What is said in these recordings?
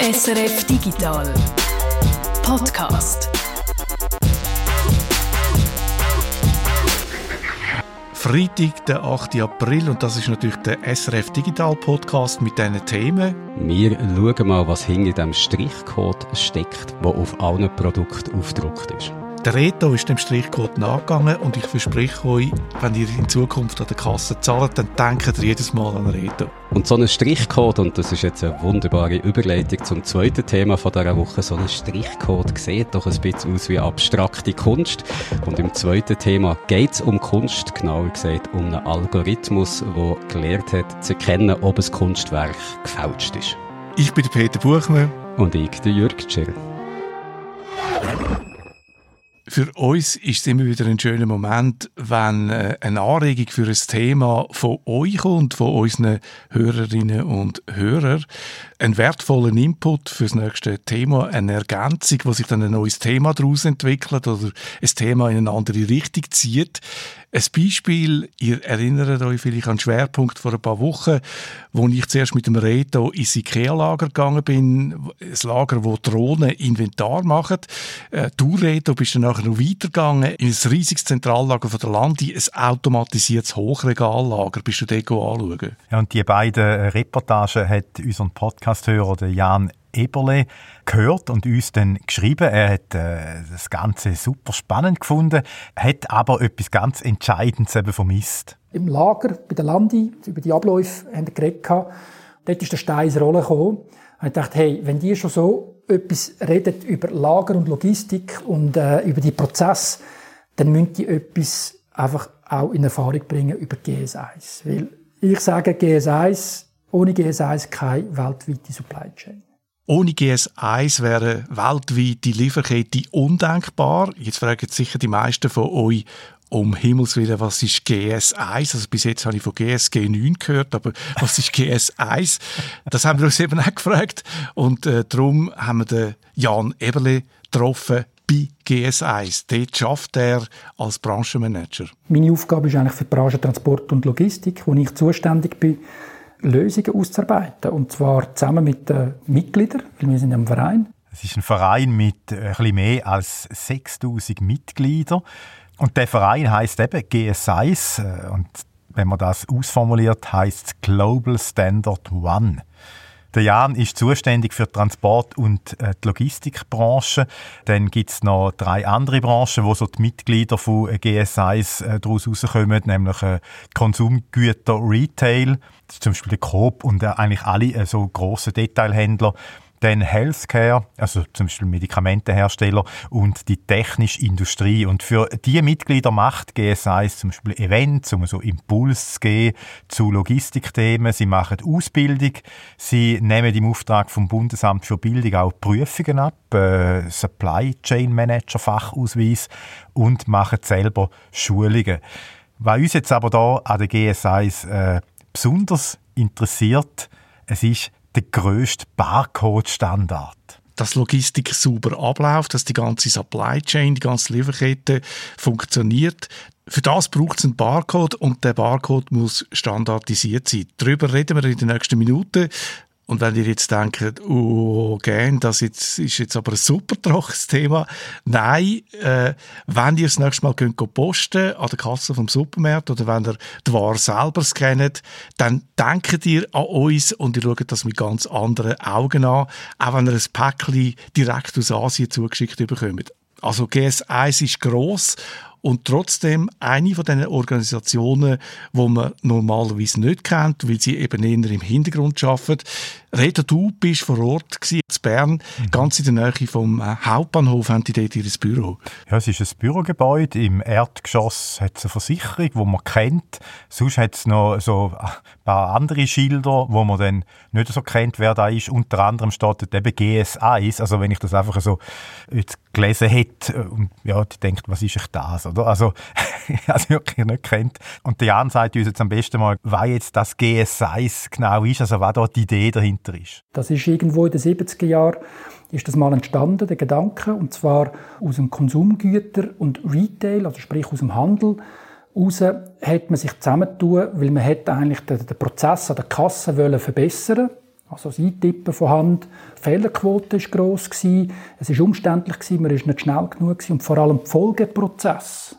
SRF Digital Podcast. Freitag, der 8. April und das ist natürlich der SRF Digital Podcast mit diesen Themen. Wir schauen mal, was hinter dem Strichcode steckt, der auf allen Produkten aufgedruckt ist. Der Reto ist dem Strichcode nachgegangen und ich verspreche euch, wenn ihr in Zukunft an der Kasse zahlt, dann denkt ihr jedes Mal an Reto. Und so ein Strichcode, und das ist jetzt eine wunderbare Überleitung zum zweiten Thema von dieser Woche, so ein Strichcode sieht doch ein bisschen aus wie abstrakte Kunst. Und im zweiten Thema geht es um Kunst, genauer gesagt um einen Algorithmus, der gelernt hat zu erkennen, ob ein Kunstwerk gefälscht ist. Ich bin Peter Buchmann. Und ich, der Jürg Tschill. Für uns ist es immer wieder ein schöner Moment, wenn äh, eine Anregung für ein Thema von euch kommt, von unseren Hörerinnen und Hörern. Ein wertvoller Input für das nächste Thema, eine Ergänzung, wo sich dann ein neues Thema daraus entwickelt oder ein Thema in eine andere Richtung zieht. Ein Beispiel, ihr erinnert euch vielleicht an den Schwerpunkt vor ein paar Wochen, wo ich zuerst mit dem Reto ins Ikea-Lager gegangen bin, ein Lager, wo Drohnen Inventar machen. Äh, du, Reto, bist dann nachher noch weitergegangen in ein riesiges Zentrallager von der Landi, ein automatisiertes Hochregallager. Bist du dort anschauen? Ja, und die beiden Reportagen hat unseren Podcast-Hörer Jan Eberle gehört und uns dann geschrieben. Er hat äh, das Ganze super spannend gefunden, hat aber etwas ganz Entscheidendes eben vermisst. Im Lager bei der Landi, über die Abläufe haben wir geredet. Dort ist der Stein ins Rollen gekommen. Ich dachte, hey, wenn die schon so etwas redet über Lager und Logistik und äh, über die Prozesse, dann müssen die etwas einfach auch in Erfahrung bringen über GS1. Weil ich sage GS1, ohne GS1 keine weltweite Supply Chain. Ohne GS1 wäre weltweit die Lieferkette undenkbar. Jetzt fragen sicher die meisten von euch, um Himmels Willen, was ist GS1? Also bis jetzt habe ich von GSG 9 gehört, aber was ist GS1? Das haben wir uns eben auch gefragt. Und äh, darum haben wir den Jan Eberle getroffen bei GS1. Dort schafft er als Branchenmanager. Meine Aufgabe ist eigentlich für die Branche Transport und Logistik, wo ich zuständig bin Lösungen auszuarbeiten. Und zwar zusammen mit den Mitgliedern, weil wir sind ein Verein. Es ist ein Verein mit bisschen mehr als 6000 Mitgliedern. Und der Verein heißt eben GS1. Äh, und wenn man das ausformuliert, heißt es Global Standard One. Der Jan ist zuständig für Transport und äh, die Logistikbranche. Dann gibt es noch drei andere Branchen, wo so die Mitglieder von GS1 äh, daraus rauskommen, nämlich äh, Konsumgüter, Retail, zum Beispiel der Coop und äh, eigentlich alle äh, so große Detailhändler dann Healthcare, also zum Beispiel Medikamentenhersteller und die technische Industrie. Und für diese Mitglieder macht GS1 zum Beispiel Events, um so Impuls zu geben zu Logistikthemen. Sie machen Ausbildung, sie nehmen im Auftrag vom Bundesamt für Bildung auch Prüfungen ab, äh, Supply Chain Manager Fachausweis und machen selber Schulungen. Was uns jetzt aber da an der GS1 äh, besonders interessiert, es ist der grösste Barcode-Standard dass Logistik sauber abläuft, dass die ganze Supply Chain, die ganze Lieferkette funktioniert. Für das braucht es einen Barcode und der Barcode muss standardisiert sein. Darüber reden wir in den nächsten Minuten. Und wenn ihr jetzt denkt, oh, gern, das jetzt, ist jetzt aber ein super trockenes Thema. Nein, äh, wenn ihr das nächste Mal könnt posten an der Kasse vom Supermarkt oder wenn ihr die Ware selber scannt, dann denkt ihr an uns und ihr schaut das mit ganz anderen Augen an, auch wenn ihr ein Päckchen direkt aus Asien zugeschickt bekommt. Also GS1 ist gross und trotzdem eine von den Organisationen, wo man normalerweise nicht kennt, weil sie eben eher im Hintergrund arbeiten. Reda, du bist vor Ort gewesen, in Bern, mhm. ganz in der Nähe vom äh, Hauptbahnhof, haben die dort ihr Büro? Ja, es ist ein Bürogebäude. Im Erdgeschoss hat es eine Versicherung, die man kennt. Sonst hat es noch so ein paar andere Schilder, wo man dann nicht so kennt, wer da ist. Unter anderem steht dort eben GS1. Also wenn ich das einfach so jetzt gelesen hätte äh, und ja, die denkt, was ist ich das? Oder? Also, also wirklich nicht kennt. Und der Jan sagt uns jetzt am besten mal, was jetzt das GS1 genau ist, also was da die Idee dahinter ist. Das ist irgendwo in den 70er Jahren ist das mal entstanden, der Gedanke, und zwar aus dem Konsumgüter und Retail, also sprich aus dem Handel, raus hat man sich zusammentun, weil man hat eigentlich den, den Prozess an der Kasse wollen verbessern Also das Eintippen von Hand, die Fehlerquote war gross, es war umständlich, man war nicht schnell genug und vor allem der Folgeprozess.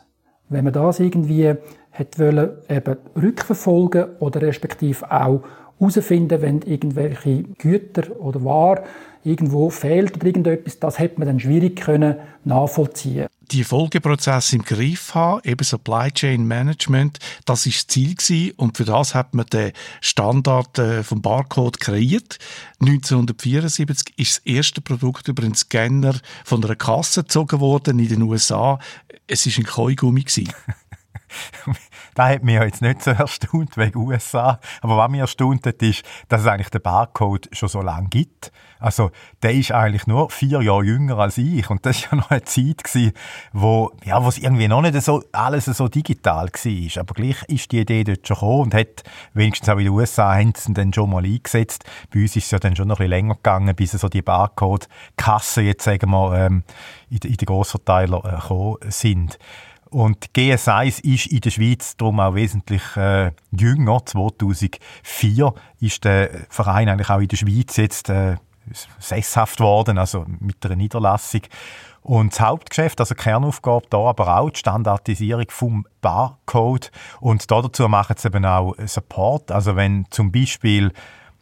Wenn man das irgendwie hätte wollen, eben rückverfolgen oder respektive auch herausfinden, wenn irgendwelche Güter oder Waren irgendwo fehlt oder irgendetwas, das hätte man dann schwierig können nachvollziehen. Die Folgeprozesse im Griff haben, eben Supply Chain Management, das ist das Ziel gewesen und für das hat man den Standard äh, vom Barcode kreiert. 1974 ist das erste Produkt über einen Scanner von einer Kasse gezogen worden in den USA. Es ist ein Keugummi das hat mich jetzt nicht so erstaunt wegen USA. Aber was mich erstaunt hat, ist, dass es eigentlich den Barcode schon so lange gibt. Also, der ist eigentlich nur vier Jahre jünger als ich. Und das war ja noch eine Zeit, gewesen, wo, ja, wo es irgendwie noch nicht so, alles so digital war. Aber gleich ist die Idee dort schon gekommen und hat, wenigstens auch in den USA, haben sie dann schon mal eingesetzt. Bei uns ist es ja dann schon noch ein bisschen länger gegangen, bis so die Barcode-Kassen jetzt, sagen wir, ähm, in, in den Grossverteiler äh, gekommen sind. Und GS1 ist in der Schweiz darum auch wesentlich äh, jünger. 2004 ist der Verein eigentlich auch in der Schweiz jetzt äh, sesshaft worden, also mit einer Niederlassung. Und das Hauptgeschäft, also Kernaufgabe da, aber auch die Standardisierung vom Barcode. Und dazu machen sie eben auch Support. Also wenn zum Beispiel,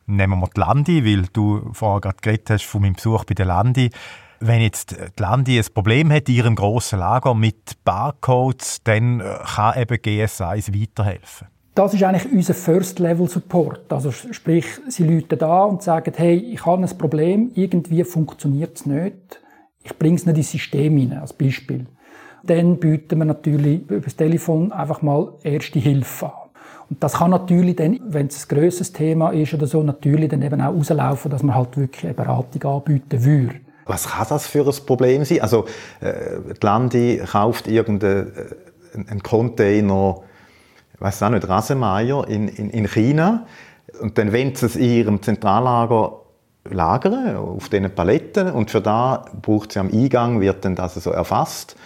nehmen wir die Landi, weil du vorher gerade geredet hast von meinem Besuch bei der Landi, wenn jetzt die Landi ein Problem hat in ihrem grossen Lager mit Barcodes, dann äh, kann eben GS1 weiterhelfen. Das ist eigentlich unser First-Level-Support. Also sprich, sie läuten da und sagen, hey, ich habe ein Problem, irgendwie funktioniert es nicht. Ich bringe es nicht ins System hinein, als Beispiel. Dann bieten wir natürlich über das Telefon einfach mal erste Hilfe an. Und das kann natürlich dann, wenn es ein grösseres Thema ist oder so, natürlich dann eben auch rauslaufen, dass man halt wirklich eine Beratung anbieten würde. Was kann das für ein Problem sein? Also, äh, die Landi kauft irgendeinen äh, Container, ich weiß auch nicht, Rasenmeier in, in, in China und dann wollen sie es in ihrem Zentrallager lagern, auf diesen Paletten und für da braucht sie am Eingang, wird dann das so erfasst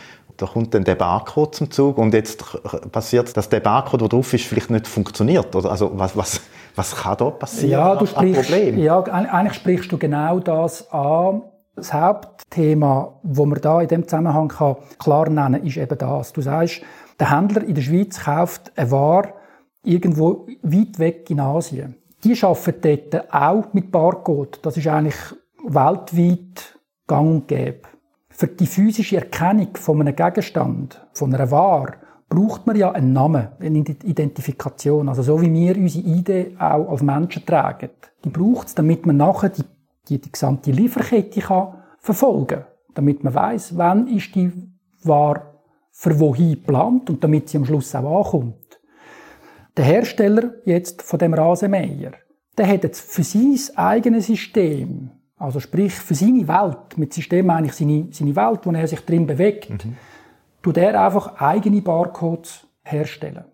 da kommt dann der Barcode zum Zug und jetzt passiert, dass der Barcode, der drauf ist, vielleicht nicht funktioniert. Also was, was, was kann da passieren? Ja, du sprichst, ja, eigentlich sprichst du genau das an, das Hauptthema, das man da in dem Zusammenhang kann klar nennen kann, ist eben das. Du sagst, der Händler in der Schweiz kauft eine Ware irgendwo weit weg in Asien. Die arbeiten dort auch mit Barcode. Das ist eigentlich weltweit gang und gäbe. Für die physische Erkennung von einem Gegenstand, von einer Ware, braucht man ja einen Namen, eine Identifikation. Also so wie wir unsere Idee auch als Menschen tragen. Die braucht es, damit man nachher die die, die gesamte Lieferkette kann verfolgen damit man weiß, wann ist die Ware für wohin geplant und damit sie am Schluss auch ankommt. Der Hersteller jetzt von dem Rasenmäher, der hat jetzt für sein eigenes System, also sprich für seine Welt, mit System meine ich seine, seine Welt, wo er sich drin bewegt, mhm. tut er einfach eigene Barcodes herstellen.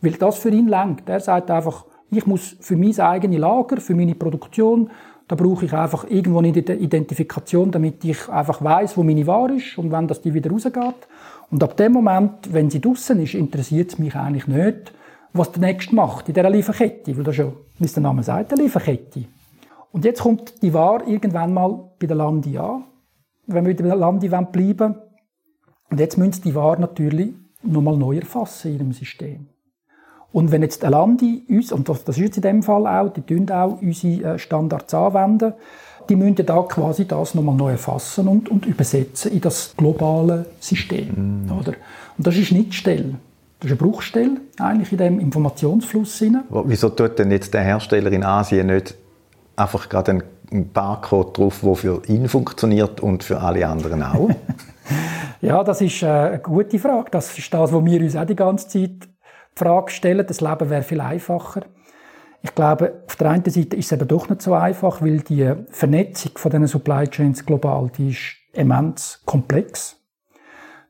Weil das für ihn lenkt. Er sagt einfach, ich muss für mein eigenes Lager, für meine Produktion da brauche ich einfach irgendwo eine Identifikation, damit ich einfach weiß, wo meine Ware ist und wann das die wieder rausgeht. Und ab dem Moment, wenn sie draußen ist, interessiert es mich eigentlich nicht, was der Nächste macht in dieser Lieferkette. Weil das ja, wie es der Name sagt, eine Lieferkette. Und jetzt kommt die Ware irgendwann mal bei der Landi an, wenn wir bei der Landi bleiben wollen. Und jetzt müssen sie die Ware natürlich nochmal neu erfassen in ihrem System. Und wenn jetzt ein Landi uns, und das, ist jetzt in dem Fall auch, die tun auch unsere äh, Standards anwenden, die müssen da quasi das nochmal neu erfassen und, und übersetzen in das globale System. Mm. Oder? Und das ist nicht Stelle. Das ist eine Bruchstelle eigentlich in dem Informationsfluss. Rein. Wieso tut denn jetzt der Hersteller in Asien nicht einfach gerade einen Barcode drauf, der für ihn funktioniert und für alle anderen auch? ja, das ist äh, eine gute Frage. Das ist das, was wir uns auch die ganze Zeit Frage stellen. Das Leben wäre viel einfacher. Ich glaube, auf der einen Seite ist es eben doch nicht so einfach, weil die Vernetzung von diesen Supply Chains global, die ist immens komplex.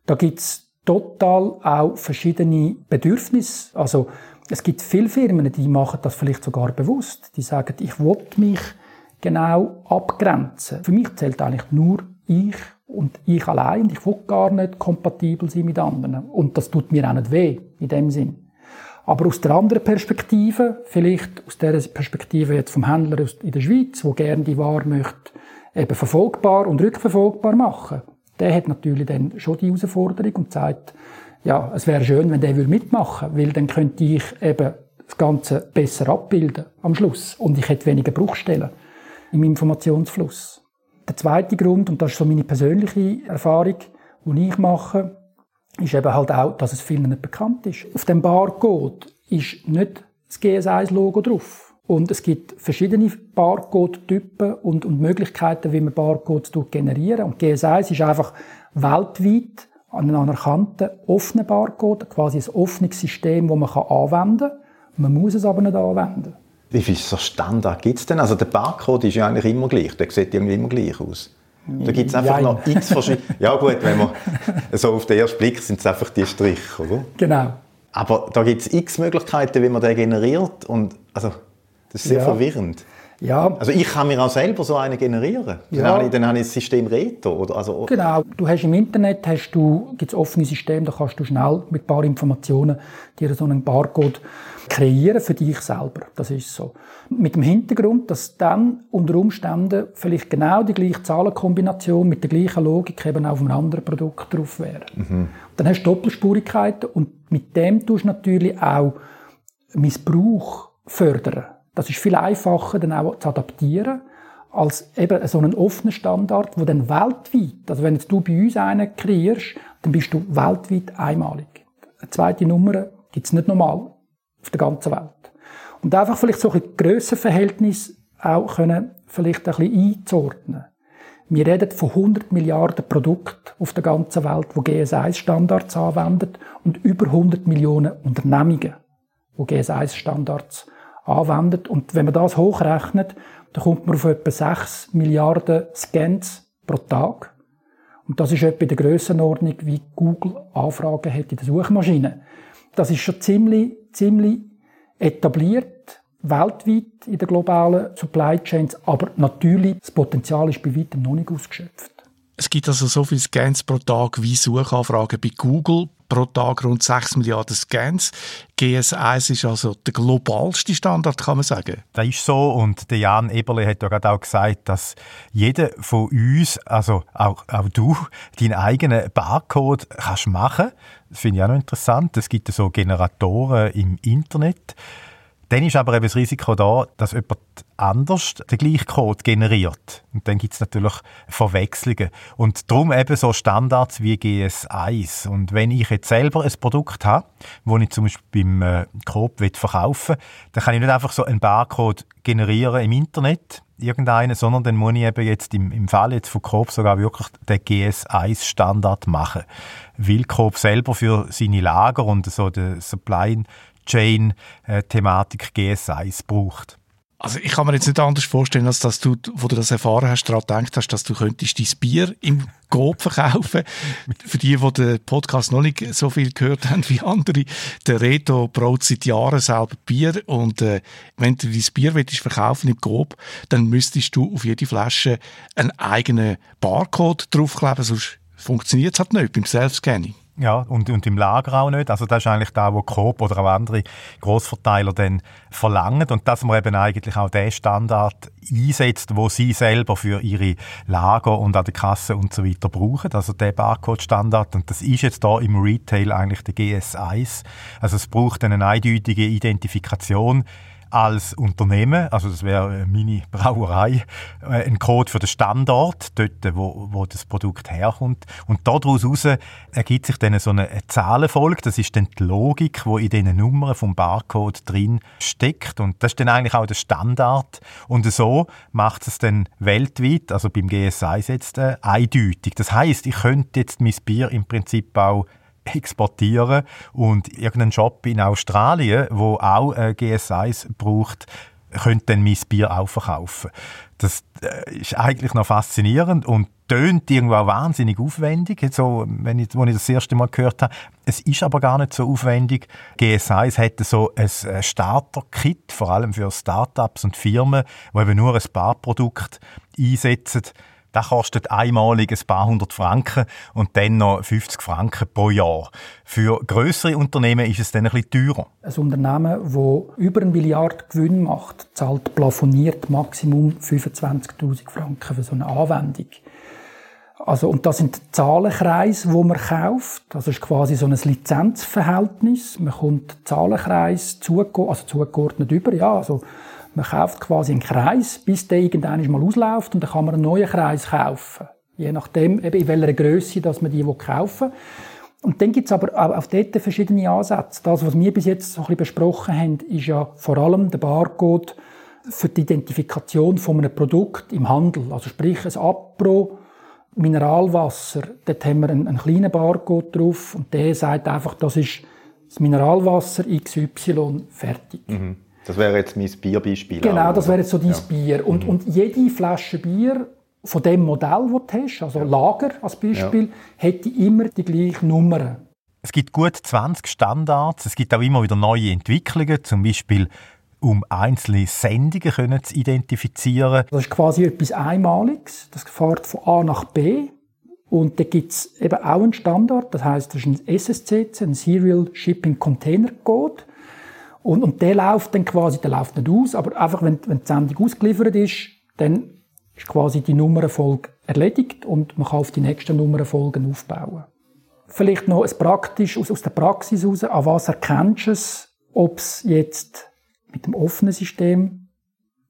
Da gibt's total auch verschiedene Bedürfnisse. Also, es gibt viele Firmen, die machen das vielleicht sogar bewusst. Die sagen, ich will mich genau abgrenzen. Für mich zählt eigentlich nur ich und ich allein. Ich will gar nicht kompatibel sein mit anderen. Und das tut mir auch nicht weh, in dem Sinn. Aber aus der anderen Perspektive, vielleicht aus der Perspektive jetzt vom Händler in der Schweiz, wo gerne die Ware möchte, eben verfolgbar und rückverfolgbar machen, der hat natürlich dann schon die Herausforderung und sagt, ja, es wäre schön, wenn der mitmachen würde, weil dann könnte ich eben das Ganze besser abbilden am Schluss und ich hätte weniger Bruchstellen im Informationsfluss. Der zweite Grund, und das ist so meine persönliche Erfahrung, die ich mache, ist eben halt auch, dass es vielen nicht bekannt ist. Auf dem Barcode ist nicht das GS1-Logo drauf. Und es gibt verschiedene Barcode-Typen und, und, Möglichkeiten, wie man Barcodes generieren Und GS1 ist einfach weltweit ein anerkannter offener Barcode, quasi ein offenes System, das man anwenden kann. Man muss es aber nicht anwenden. Wie viel so Standard gibt es denn? Also der Barcode ist ja eigentlich immer gleich, der sieht irgendwie immer gleich aus. Da gibt es einfach Jein. noch x verschiedene... Ja gut, wenn man so auf den ersten Blick sind es einfach die Striche, oder? Genau. Aber da gibt es x Möglichkeiten, wie man den generiert und also das ist sehr ja. verwirrend. Ja. Also ich kann mir auch selber so einen generieren. Dann, ja. habe, ich, dann habe ich das System Reto. Oder, also, genau. Du hast im Internet hast du, gibt's offene Systeme, da kannst du schnell mit ein paar Informationen dir so einen Barcode kreieren für dich selber. Das ist so. Mit dem Hintergrund, dass dann unter Umständen vielleicht genau die gleiche Zahlenkombination mit der gleichen Logik eben auf einem anderen Produkt drauf wäre. Mhm. Dann hast du Doppelspurigkeiten und mit dem tust du natürlich auch Missbrauch fördern. Das ist viel einfacher dann auch zu adaptieren als eben so einen offenen Standard, wo dann weltweit, also wenn jetzt du bei uns einen kreierst, dann bist du weltweit einmalig. Eine zweite Nummer gibt es nicht normal auf der ganzen Welt. Und einfach vielleicht so ein Grössenverhältnis auch können vielleicht ein bisschen einzuordnen. Wir reden von 100 Milliarden Produkten auf der ganzen Welt, die GS1-Standards anwenden und über 100 Millionen Unternehmungen, die GS1-Standards anwenden. Und wenn man das hochrechnet, dann kommt man auf etwa 6 Milliarden Scans pro Tag. Und das ist etwa in der Grössenordnung, wie Google Anfragen hat in der Suchmaschine. Das ist schon ziemlich, ziemlich etabliert, weltweit in den globalen Supply Chains, aber natürlich, das Potenzial ist bei weitem noch nicht ausgeschöpft. Es gibt also so viele Scans pro Tag wie Suchanfragen bei Google. Pro Tag rund 6 Milliarden Scans. GS1 ist also der globalste Standard, kann man sagen. Das ist so und der Jan Eberle hat ja gerade auch gesagt, dass jeder von uns, also auch, auch du, deinen eigenen Barcode kannst machen. Das finde ich auch noch interessant. Es gibt so Generatoren im Internet. Dann ist aber eben das Risiko da, dass jemand anders den gleichen Code generiert. Und dann gibt es natürlich Verwechslungen. Und darum eben so Standards wie GS1. Und wenn ich jetzt selber ein Produkt habe, das ich zum Beispiel beim äh, Coop verkaufen will, dann kann ich nicht einfach so einen Barcode generieren im Internet, irgendeinen, sondern dann muss ich eben jetzt im, im Fall jetzt von Coop sogar wirklich den GS1-Standard machen. Weil Coop selber für seine Lager und so den Supply Chain-Thematik GS1 braucht. Also ich kann mir jetzt nicht anders vorstellen, als dass du, wo du das erfahren hast, daran gedacht hast, dass du könntest dein Bier im Coop verkaufen. Für die, die den Podcast noch nicht so viel gehört haben wie andere, der Reto braut seit Jahren selber Bier und äh, wenn du dein Bier willst verkaufen im Coop, dann müsstest du auf jede Flasche einen eigenen Barcode draufkleben, sonst funktioniert es halt nicht beim Self-Scanning. Ja, und, und im Lager auch nicht. Also das ist eigentlich da, wo Coop oder auch andere Großverteiler dann verlangen und dass man eben eigentlich auch den Standard einsetzt, wo sie selber für ihre Lager und an der Kasse und so weiter brauchen. Also der Barcode-Standard und das ist jetzt da im Retail eigentlich der GS1. Also es braucht eine eindeutige Identifikation als Unternehmen, also das wäre meine Brauerei, äh, ein Code für den Standort, dort, wo, wo das Produkt herkommt. Und daraus ergibt sich dann so eine Zahlenfolge, das ist dann die Logik, die in diesen Nummern vom Barcode drin steckt. Und das ist dann eigentlich auch der Standard. Und so macht es dann weltweit, also beim GSI jetzt, äh, eindeutig. Das heißt, ich könnte jetzt mein Bier im Prinzip auch exportieren und irgendein Shop in Australien, wo auch äh, GS1 braucht, könnte dann mein Bier auch verkaufen. Das äh, ist eigentlich noch faszinierend und tönt irgendwo auch wahnsinnig aufwendig, so, wenn ich, als ich das erste Mal gehört habe. Es ist aber gar nicht so aufwendig. GS1 hätte so ein äh, Starter-Kit, vor allem für Startups und Firmen, die eben nur ein paar Produkte einsetzen Das kostet einmalig ein paar hundert Franken und dann noch 50 Franken pro Jahr. Für größere Unternehmen ist es dann ein bisschen teurer. Ein Unternehmen, das über einen Milliard Gewinn macht, zahlt plafoniert Maximum 25.000 Franken für so eine Anwendung. Also, und das sind Zahlenkreise, wo man kauft. Das ist quasi so ein Lizenzverhältnis. Man kommt Zahlenkreis zugeordnet, also zugeordnet über, ja, also man kauft quasi einen Kreis, bis der irgendwann mal ausläuft und dann kann man einen neuen Kreis kaufen. Je nachdem, eben in welcher Größe dass man die kaufen will. Und dann gibt es aber auch auf dort verschiedene Ansätze. Das, was wir bis jetzt so ein besprochen haben, ist ja vor allem der Barcode für die Identifikation von einem Produkt im Handel. Also sprich, ein Apro, Mineralwasser, dort haben wir einen, einen kleinen Barcode drauf und der sagt einfach, das ist das Mineralwasser XY fertig. Mhm. Das wäre jetzt mein Bierbeispiel. Genau, das wäre jetzt so dein ja. Bier. Und, mhm. und jede Flasche Bier von dem Modell, das du hast, also Lager als Beispiel, ja. hätte immer die gleiche Nummer. Es gibt gut 20 Standards. Es gibt auch immer wieder neue Entwicklungen, zum Beispiel um einzelne Sendungen können zu identifizieren. Das ist quasi etwas Einmaliges. Das fährt von A nach B. Und da gibt es eben auch einen Standard, das heißt, das ist ein SSC, ein Serial Shipping Container Code. Und, und der läuft dann quasi, der läuft nicht aus, aber einfach, wenn, wenn die Sendung ausgeliefert ist, dann ist quasi die Nummernfolge erledigt und man kann auf die nächsten Nummernfolgen aufbauen. Vielleicht noch ein praktisch aus, aus der Praxis heraus, an was erkennst du es, ob es jetzt mit dem offenen System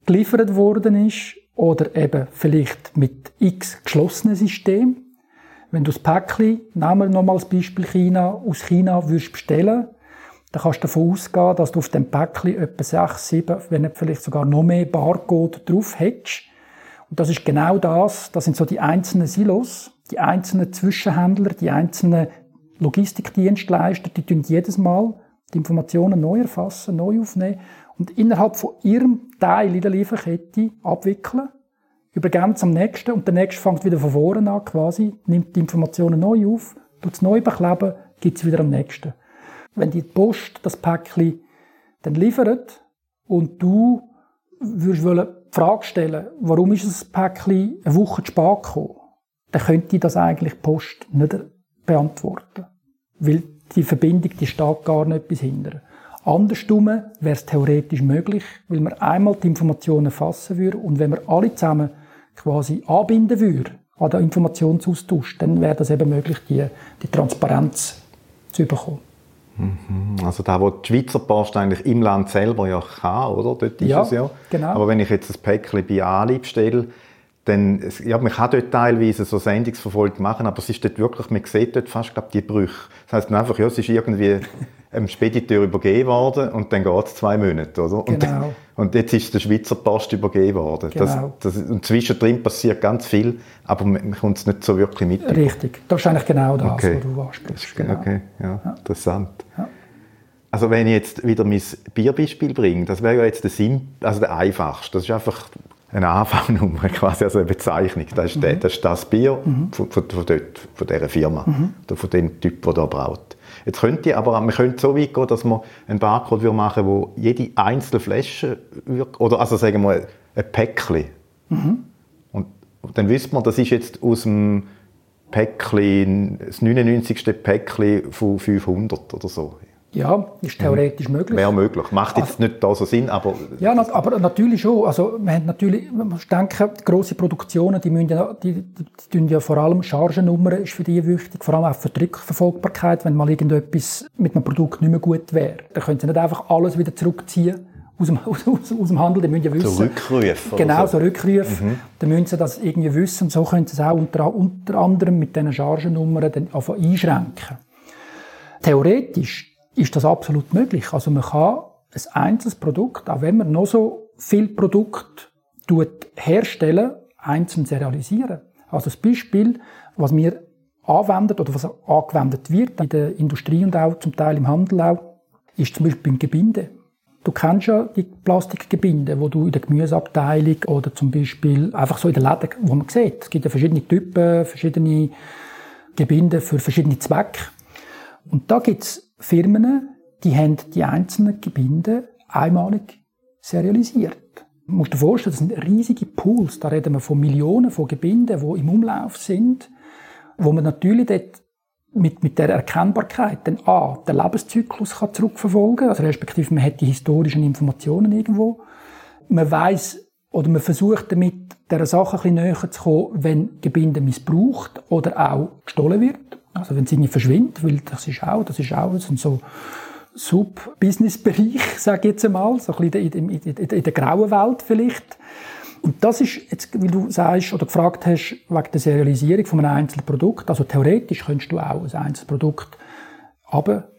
geliefert worden ist oder eben vielleicht mit x geschlossenen System. Wenn du das Päckchen, nehmen wir nochmal als Beispiel China, aus China würdest bestellen, dann kannst du davon ausgehen, dass du auf dem Päckchen etwa 6, 7, wenn nicht vielleicht sogar noch mehr Barcode drauf hättest. Und das ist genau das, das sind so die einzelnen Silos, die einzelnen Zwischenhändler, die einzelnen Logistikdienstleister, die tun jedes Mal die Informationen neu erfassen, neu aufnehmen und innerhalb von ihrem Teil in der Lieferkette abwickeln, übergeben am nächsten und der nächste fängt wieder von vorne an quasi, nimmt die Informationen neu auf, tut es neu bekleben, gibt es wieder am nächsten wenn die Post das Päckchen dann liefert und du würdest die Frage stellen, warum ist das Päckchen eine Woche zu spät gekommen, dann könnte das eigentlich die Post nicht beantworten. Weil die Verbindung, die steht gar nicht bis hinten. Andersrum wäre es theoretisch möglich, weil man einmal die Informationen erfassen würde und wenn wir alle zusammen quasi anbinden würden an den Informationsaustausch, dann wäre das eben möglich, die, die Transparenz zu bekommen. Mhm. Also da, wo die Schweizer Post eigentlich im Land selber ja kann, oder? Dort ist ja, es ja. Genau. Aber wenn ich jetzt das Päckchen bei Ali bestelle, dann, ja, man kann dort teilweise so Sendungsverfolgung machen, aber es ist dort wirklich, man sieht dort fast, glaube die Brüche. Das heisst einfach, ja, es ist irgendwie einem Spediteur übergeben worden und dann geht es zwei Monate, oder? Und, genau. und jetzt ist der Schweizer Post übergeben worden. Genau. Das, das, und zwischendrin passiert ganz viel, aber man, man kommt es nicht so wirklich mit. Richtig, das ist eigentlich genau das, okay. was du ansprichst. Genau. Okay, ja, ja. interessant. Ja. Also wenn ich jetzt wieder mein Bierbeispiel bringe, das wäre ja jetzt der, Sim also der einfachste. Das ist einfach eine Anfangnummer, quasi also eine Bezeichnung. Das ist, mhm. der, das, ist das Bier mhm. von, von, von, dort, von dieser Firma, mhm. oder von dem Typ, der da braut. Jetzt könnte aber man könnte so weit gehen, dass man einen Barcode machen würde, wo jede einzelne Flasche, oder also sagen wir ein Päckchen. Mhm. Und dann wüsste man, das ist jetzt aus dem Päckchen, das 99. Päckchen von 500 oder so. Ja, ist theoretisch mhm. möglich. Wäre möglich. Macht jetzt also, nicht da so Sinn, aber... Ja, aber natürlich schon. Also, man hat natürlich, man muss denken, grosse Produktionen, die, müssen ja, die, die, die tun ja vor allem Chargennummern ist für die wichtig, vor allem auch für die Rückverfolgbarkeit, wenn mal irgendetwas mit einem Produkt nicht mehr gut wäre. Dann können sie nicht einfach alles wieder zurückziehen aus dem, aus, aus dem Handel, die müssen ja wissen... Zurückrufen. Genau, so, so Rückrufe. Mhm. Dann müssen sie das irgendwie wissen und so können sie es auch unter, unter anderem mit diesen Chargennummern dann einschränken. Theoretisch ist das absolut möglich. Also man kann ein einzelnes Produkt, auch wenn man noch so viel Produkt herstellen, einzeln serialisieren. Also das Beispiel, was wir anwenden oder was angewendet wird in der Industrie und auch zum Teil im Handel auch, ist zum Beispiel beim Gebinde. Du kennst ja die Plastikgebinde, wo du in der Gemüseabteilung oder zum Beispiel einfach so in den Läden, wo man sieht. Es gibt ja verschiedene Typen, verschiedene Gebinde für verschiedene Zwecke. Und da gibt's Firmen, die haben die einzelnen Gebinde einmalig serialisiert. Du musst dir vorstellen, das sind riesige Pools. Da reden wir von Millionen von Gebinden, die im Umlauf sind, wo man natürlich dort mit, mit der Erkennbarkeit dann A, den Lebenszyklus kann zurückverfolgen also respektive man hat die historischen Informationen irgendwo. Man weiß oder man versucht damit, der Sache ein bisschen näher zu kommen, wenn Gebinde missbraucht oder auch gestohlen wird. Also wenn sie nicht verschwindet, weil das ist auch, das ist auch so Sub-Business-Bereich, sage ich jetzt einmal, so ein bisschen in, in, in, in der grauen Welt vielleicht. Und das ist jetzt, wie du sagst oder gefragt hast, wegen der Serialisierung von einem einzelnen Produkt. Also theoretisch könntest du auch ein einzelnes Produkt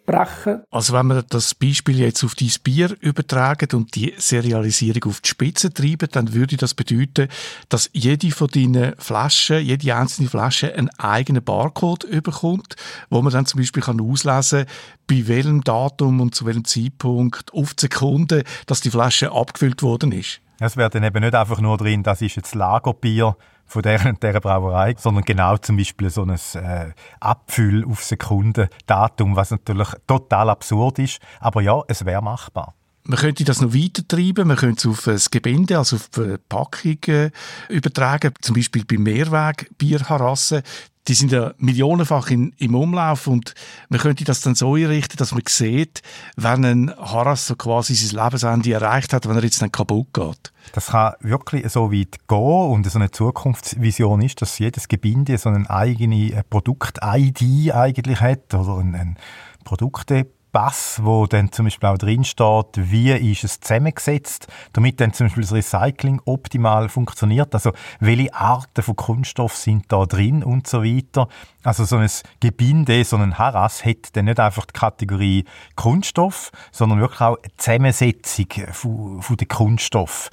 abbrechen. Also wenn wir das Beispiel jetzt auf dein Bier übertragen und die Serialisierung auf die Spitze treiben, dann würde das bedeuten, dass jede von deinen Flaschen, jede einzelne Flasche einen eigenen Barcode überkommt, wo man dann zum Beispiel kann auslesen bei welchem Datum und zu welchem Zeitpunkt auf die Sekunde, dass die Flasche abgefüllt worden ist. Es wäre dann eben nicht einfach nur drin, das ist jetzt Lagerbier von der und der Brauerei, sondern genau zum Beispiel so ein äh, Abfüll auf Sekundendatum, was natürlich total absurd ist. Aber ja, es wäre machbar. Man könnte das noch weiter treiben, man könnte es auf das Gebinde, also auf die Packung übertragen, zum Beispiel bei Mehrwegbierharassen die sind ja millionenfach in, im Umlauf und man könnte das dann so einrichten, dass man sieht, wenn ein Harass so quasi sein Lebensende erreicht hat, wenn er jetzt dann kaputt geht. Das kann wirklich so weit gehen und so eine Zukunftsvision ist, dass jedes Gebinde so eine eigene Produkt-ID eigentlich hat oder ein, ein Produkte Pass, wo dann zum Beispiel auch drin steht, wie ist es zusammengesetzt, damit dann zum Beispiel das Recycling optimal funktioniert. Also welche Arten von Kunststoff sind da drin und so weiter. Also so ein Gebinde, so ein Harass hat dann nicht einfach die Kategorie Kunststoff, sondern wirklich auch eine Zusammensetzung von, von den Kunststoff.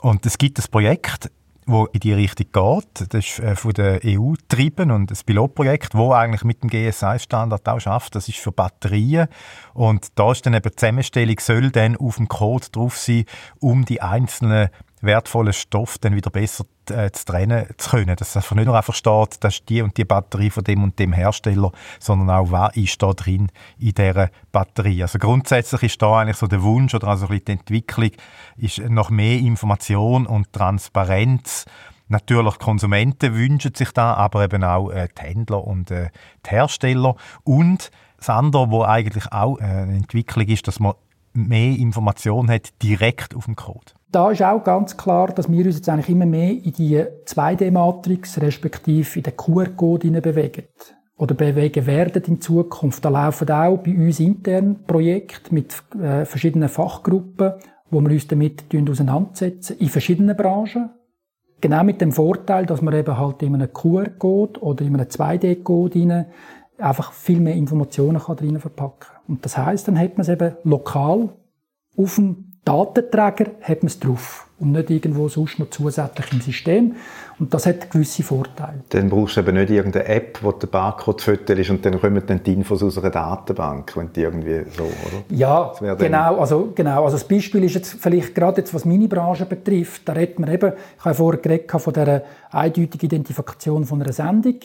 Und es gibt das Projekt wo in die Richtung geht. Das ist äh, von der EU getrieben und das Pilotprojekt, wo eigentlich mit dem GSI-Standard auch schafft. Das ist für Batterien und da ist dann eben die Zusammenstellung soll dann auf dem Code drauf sein, um die einzelnen wertvollen Stoff dann wieder besser äh, zu trennen zu können. Dass einfach nicht nur einfach steht, das ist die und die Batterie von dem und dem Hersteller, sondern auch, was ist da drin in dieser Batterie. Also grundsätzlich ist da eigentlich so der Wunsch oder also die Entwicklung ist noch mehr Information und Transparenz. Natürlich Konsumenten wünschen sich da, aber eben auch äh, die Händler und äh, die Hersteller. Und das andere, wo eigentlich auch äh, eine Entwicklung ist, dass man mehr Information hat direkt auf dem Code. Da ist auch ganz klar, dass wir uns jetzt eigentlich immer mehr in die 2D-Matrix, respektive in den QR-Code bewegen. Oder bewegen werden in Zukunft. Da laufen auch bei uns intern Projekte mit äh, verschiedenen Fachgruppen, wo wir uns damit auseinandersetzen, in verschiedenen Branchen. Genau mit dem Vorteil, dass man eben halt in einem QR-Code oder in einem 2D-Code einfach viel mehr Informationen kann drin verpacken kann. Und das heißt, dann hat man es eben lokal auf dem Datenträger hat man es drauf und nicht irgendwo sonst noch zusätzlich im System. Und das hat gewisse Vorteile. Dann brauchst du eben nicht irgendeine App, wo der Barcode ist und dann kommen dann die Infos aus einer Datenbank, wenn die irgendwie so, oder? Ja, genau. Also, genau. Also das Beispiel ist jetzt vielleicht gerade jetzt, was meine Branche betrifft, da redet man eben, ich habe vorher geredet von dieser eindeutigen Identifikation von einer Sendung.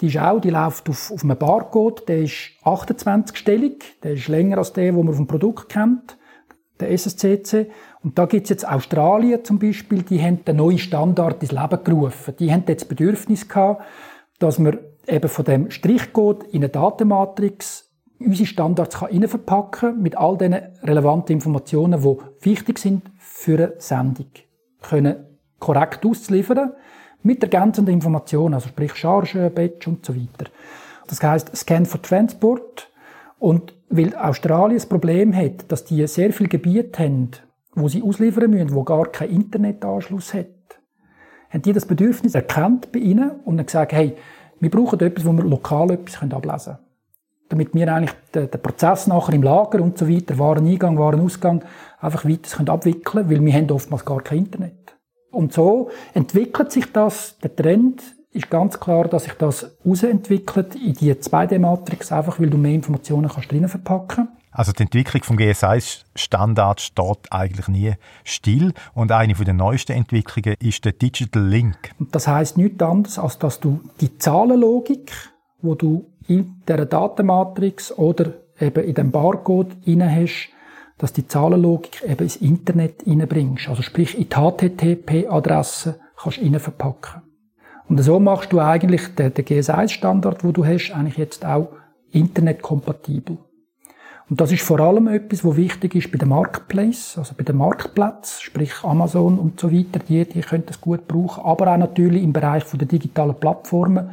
Die ist auch, die läuft auf, auf einem Barcode, der ist 28-stellig, der ist länger als der, den man auf dem Produkt kennt der SSCC. Und da gibt's jetzt Australien zum Beispiel, die haben den neuen Standard ins Leben gerufen. Die haben jetzt das Bedürfnis gehabt, dass man eben von dem Strichcode in eine Datenmatrix unsere Standards kann verpacken mit all den relevanten Informationen, die wichtig sind für eine Sendung. Können korrekt auszuliefern, mit ergänzenden Informationen, also sprich Charge, Batch und so weiter. Das heißt Scan for Transport und weil Australien das Problem hat, dass die sehr viele Gebiete haben, wo sie ausliefern müssen, wo gar keinen Internetanschluss hat, haben die das Bedürfnis erkannt bei ihnen und dann gesagt, hey, wir brauchen etwas, wo wir lokal etwas ablesen können. Damit wir eigentlich den, den, Prozess nachher im Lager und so weiter, Wareneingang, Warenausgang, einfach weiter abwickeln können, weil wir haben oftmals gar kein Internet. Und so entwickelt sich das, der Trend ist ganz klar, dass sich das herausentwickelt in die 2D-Matrix, einfach weil du mehr Informationen kannst drinnen verpacken also die Entwicklung vom GSI-Standard steht eigentlich nie still und eine von den neuesten Entwicklungen ist der Digital Link. Und das heißt nichts anderes, als dass du die Zahlenlogik, wo du in der Datenmatrix oder eben in dem Barcode inne hast, dass die Zahlenlogik eben ins Internet reinbringst. Also sprich, in die HTTP-Adresse kannst du verpacken. Und so machst du eigentlich den, den GS1-Standard, wo du hast, eigentlich jetzt auch internetkompatibel. Und das ist vor allem etwas, wo wichtig ist bei dem Marketplace, also bei dem Marktplatz, sprich Amazon und so weiter, die, die können das gut brauchen, aber auch natürlich im Bereich der digitalen Plattformen.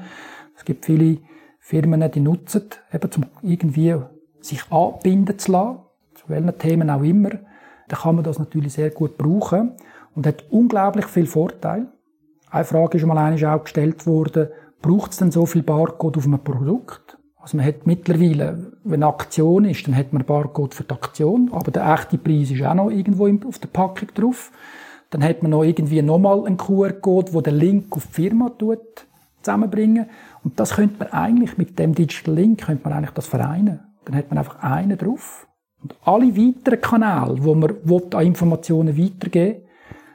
Es gibt viele Firmen, die nutzen, eben zum irgendwie sich anbinden zu lassen, zu welchen Themen auch immer. Da kann man das natürlich sehr gut brauchen und hat unglaublich viel Vorteil. Eine Frage ist mal auch gestellt worden, braucht es denn so viel Barcode auf einem Produkt? Also man hat mittlerweile, wenn eine Aktion ist, dann hat man Barcode für die Aktion, aber der echte Preis ist auch noch irgendwo auf der Packung drauf. Dann hat man noch irgendwie nochmal einen QR-Code, wo den Link auf die Firma tut, zusammenbringen. Und das könnte man eigentlich mit dem Digital Link könnte man eigentlich das vereinen. Dann hat man einfach einen drauf. Und alle weiteren Kanäle, wo man an Informationen weitergeben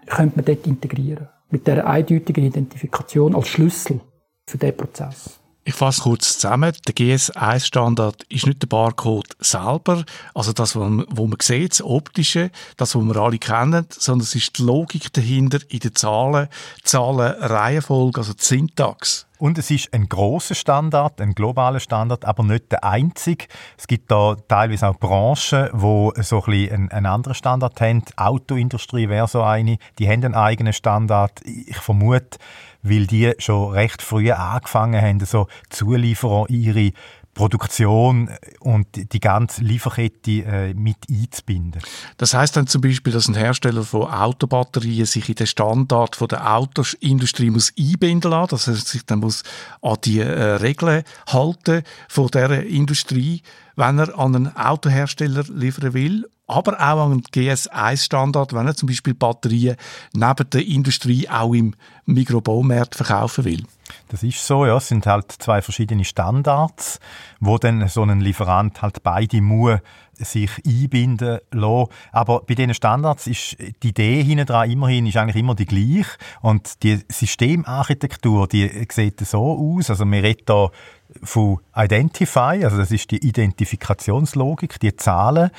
könnte man dort integrieren. Mit der eindeutigen Identifikation als Schlüssel für diesen Prozess. Ich fasse kurz zusammen. Der GS1-Standard ist nicht der Barcode selber, also das, was man, wo man sieht, das Optische, das, was wir alle kennen, sondern es ist die Logik dahinter in den Zahlen, Zahlenreihenfolge, also die Syntax. Und es ist ein großer Standard, ein globaler Standard, aber nicht der einzige. Es gibt da teilweise auch Branchen, wo so ein bisschen einen, anderen Standard haben. Die Autoindustrie wäre so eine, die haben einen eigenen Standard. Ich vermute, weil die schon recht früh angefangen haben, so Zulieferer ihre Produktion und die ganze Lieferkette äh, mit einzubinden. Das heißt dann zum Beispiel, dass ein Hersteller von Autobatterien sich in den Standard von der Autoindustrie muss einbinden lassen, dass er sich dann muss an die äh, Regeln halten von der Industrie, wenn er an einen Autohersteller liefern will aber auch an den GS1-Standard, wenn er zum Beispiel Batterien neben der Industrie auch im Mikrobaumarkt verkaufen will. Das ist so, ja. Es sind halt zwei verschiedene Standards, wo dann so ein Lieferant halt beide muss sich einbinden lassen. Aber bei diesen Standards ist die Idee hinten dran immerhin ist eigentlich immer die gleiche. Und die Systemarchitektur, die sieht so aus. Also wir reden hier von Identify, also das ist die Identifikationslogik, die Zahlen.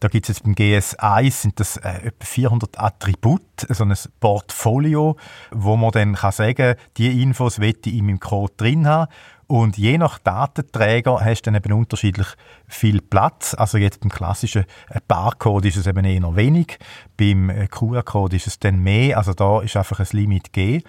Da gibt es jetzt beim GS1 sind das äh, etwa 400 Attribute, so ein Portfolio, wo man dann kann sagen, die Infos möchte ich in meinem Code drin haben. Und je nach Datenträger hast du dann eben unterschiedlich viel Platz. Also jetzt beim klassischen äh, Barcode ist es eben eher wenig, beim äh, QR-Code ist es dann mehr. Also da ist einfach ein Limit gegeben.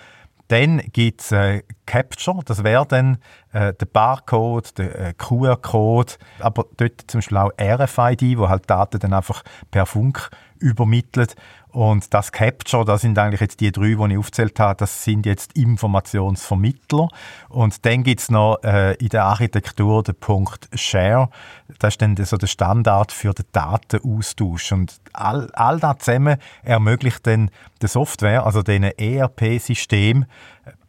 Dann gibt es äh, Capture, das wäre dann äh, der Barcode, der äh, QR-Code, aber dort zum Beispiel auch RFID, wo halt Daten dann einfach per Funk übermittelt. Und das Capture, das sind eigentlich jetzt die drei, die ich aufgezählt habe, das sind jetzt Informationsvermittler. Und dann gibt's noch äh, in der Architektur den Punkt Share. Das ist dann so der Standard für den Datenaustausch. Und all, all das zusammen ermöglicht dann der Software, also den ERP-System,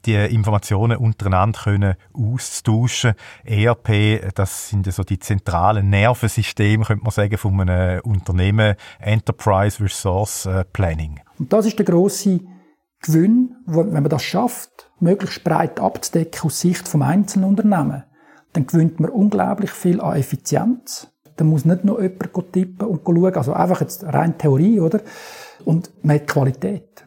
die Informationen untereinander können austauschen. ERP, das sind so die zentralen Nervensysteme, könnte man sagen, von einem Unternehmen Enterprise Resource äh, Planning. Und das ist der große Gewinn, wenn man das schafft, möglichst breit abzudecken aus Sicht vom einzelnen Unternehmen, dann gewinnt man unglaublich viel an Effizienz. Dann muss nicht nur jemand tippen und schauen, also einfach jetzt rein Theorie, oder? Und man hat Qualität.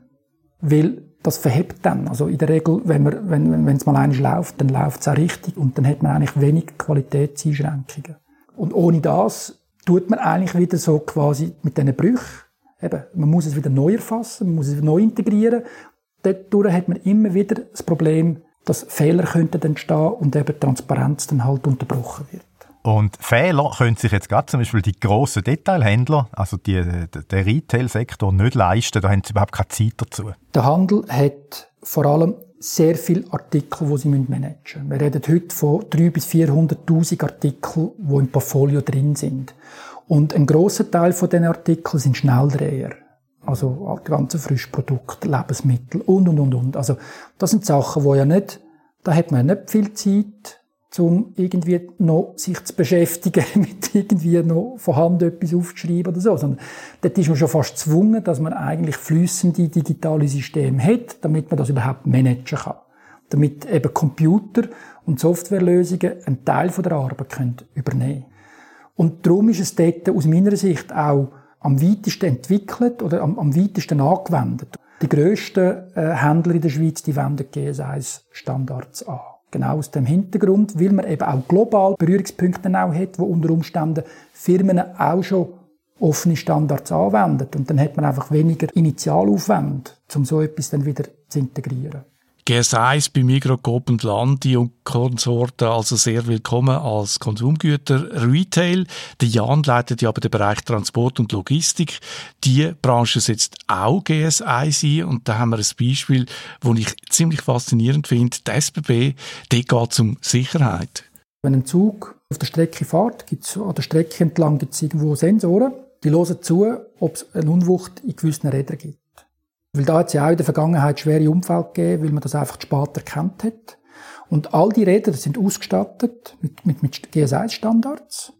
Weil das verhebt dann. Also in der Regel, wenn man, wenn, wenn es mal eines läuft, dann läuft es auch richtig und dann hat man eigentlich wenig Qualitätseinschränkungen. Und ohne das tut man eigentlich wieder so quasi mit diesen Brüchen. Eben, man muss es wieder neu erfassen, man muss es neu integrieren. Dadurch hat man immer wieder das Problem, dass Fehler könnten entstehen und eben Transparenz dann halt unterbrochen wird. Und Fehler können sich jetzt gerade zum Beispiel die grossen Detailhändler, also die, der Retail-Sektor, nicht leisten. Da haben sie überhaupt keine Zeit dazu. Der Handel hat vor allem sehr viele Artikel, die sie managen müssen. Wir reden heute von 300.000 bis 400.000 Artikeln, die im Portfolio drin sind. Und ein grosser Teil von diesen Artikeln sind Schnelldreher. Also ganze Frischprodukte, Lebensmittel und, und, und, und. Also das sind Sachen, wo ja nicht, da hat man nicht viel Zeit, um irgendwie noch sich zu beschäftigen, mit irgendwie noch vorhanden etwas aufzuschreiben oder so. Sondern dort ist man schon fast gezwungen, dass man eigentlich flüssende digitale Systeme hat, damit man das überhaupt managen kann. Damit eben Computer und Softwarelösungen einen Teil von der Arbeit können übernehmen Und darum ist es dort aus meiner Sicht auch am weitesten entwickelt oder am, am weitesten angewendet. Die grössten äh, Händler in der Schweiz, die wenden GS1-Standards an. Genau aus dem Hintergrund, weil man eben auch global Berührungspunkte auch hat, wo unter Umständen Firmen auch schon offene Standards anwenden. Und dann hat man einfach weniger Initialaufwand, um so etwas dann wieder zu integrieren. GS1 bei Migros, Coop und Konsorten also sehr willkommen als Konsumgüter Retail. Der Jan leitet ja aber den Bereich Transport und Logistik. Die Branche setzt auch GS1 ein und da haben wir ein Beispiel, das ich ziemlich faszinierend finde. Die SBB, die geht um Sicherheit. Wenn ein Zug auf der Strecke fährt, gibt's an der Strecke entlang gibt es irgendwo Sensoren, die hören zu, ob es eine Unwucht in gewissen Rädern gibt. Weil da hat es ja auch in der Vergangenheit schwere Unfälle gegeben, weil man das einfach später erkannt hat. Und all die Räder sind ausgestattet mit, mit, mit GS1-Standards.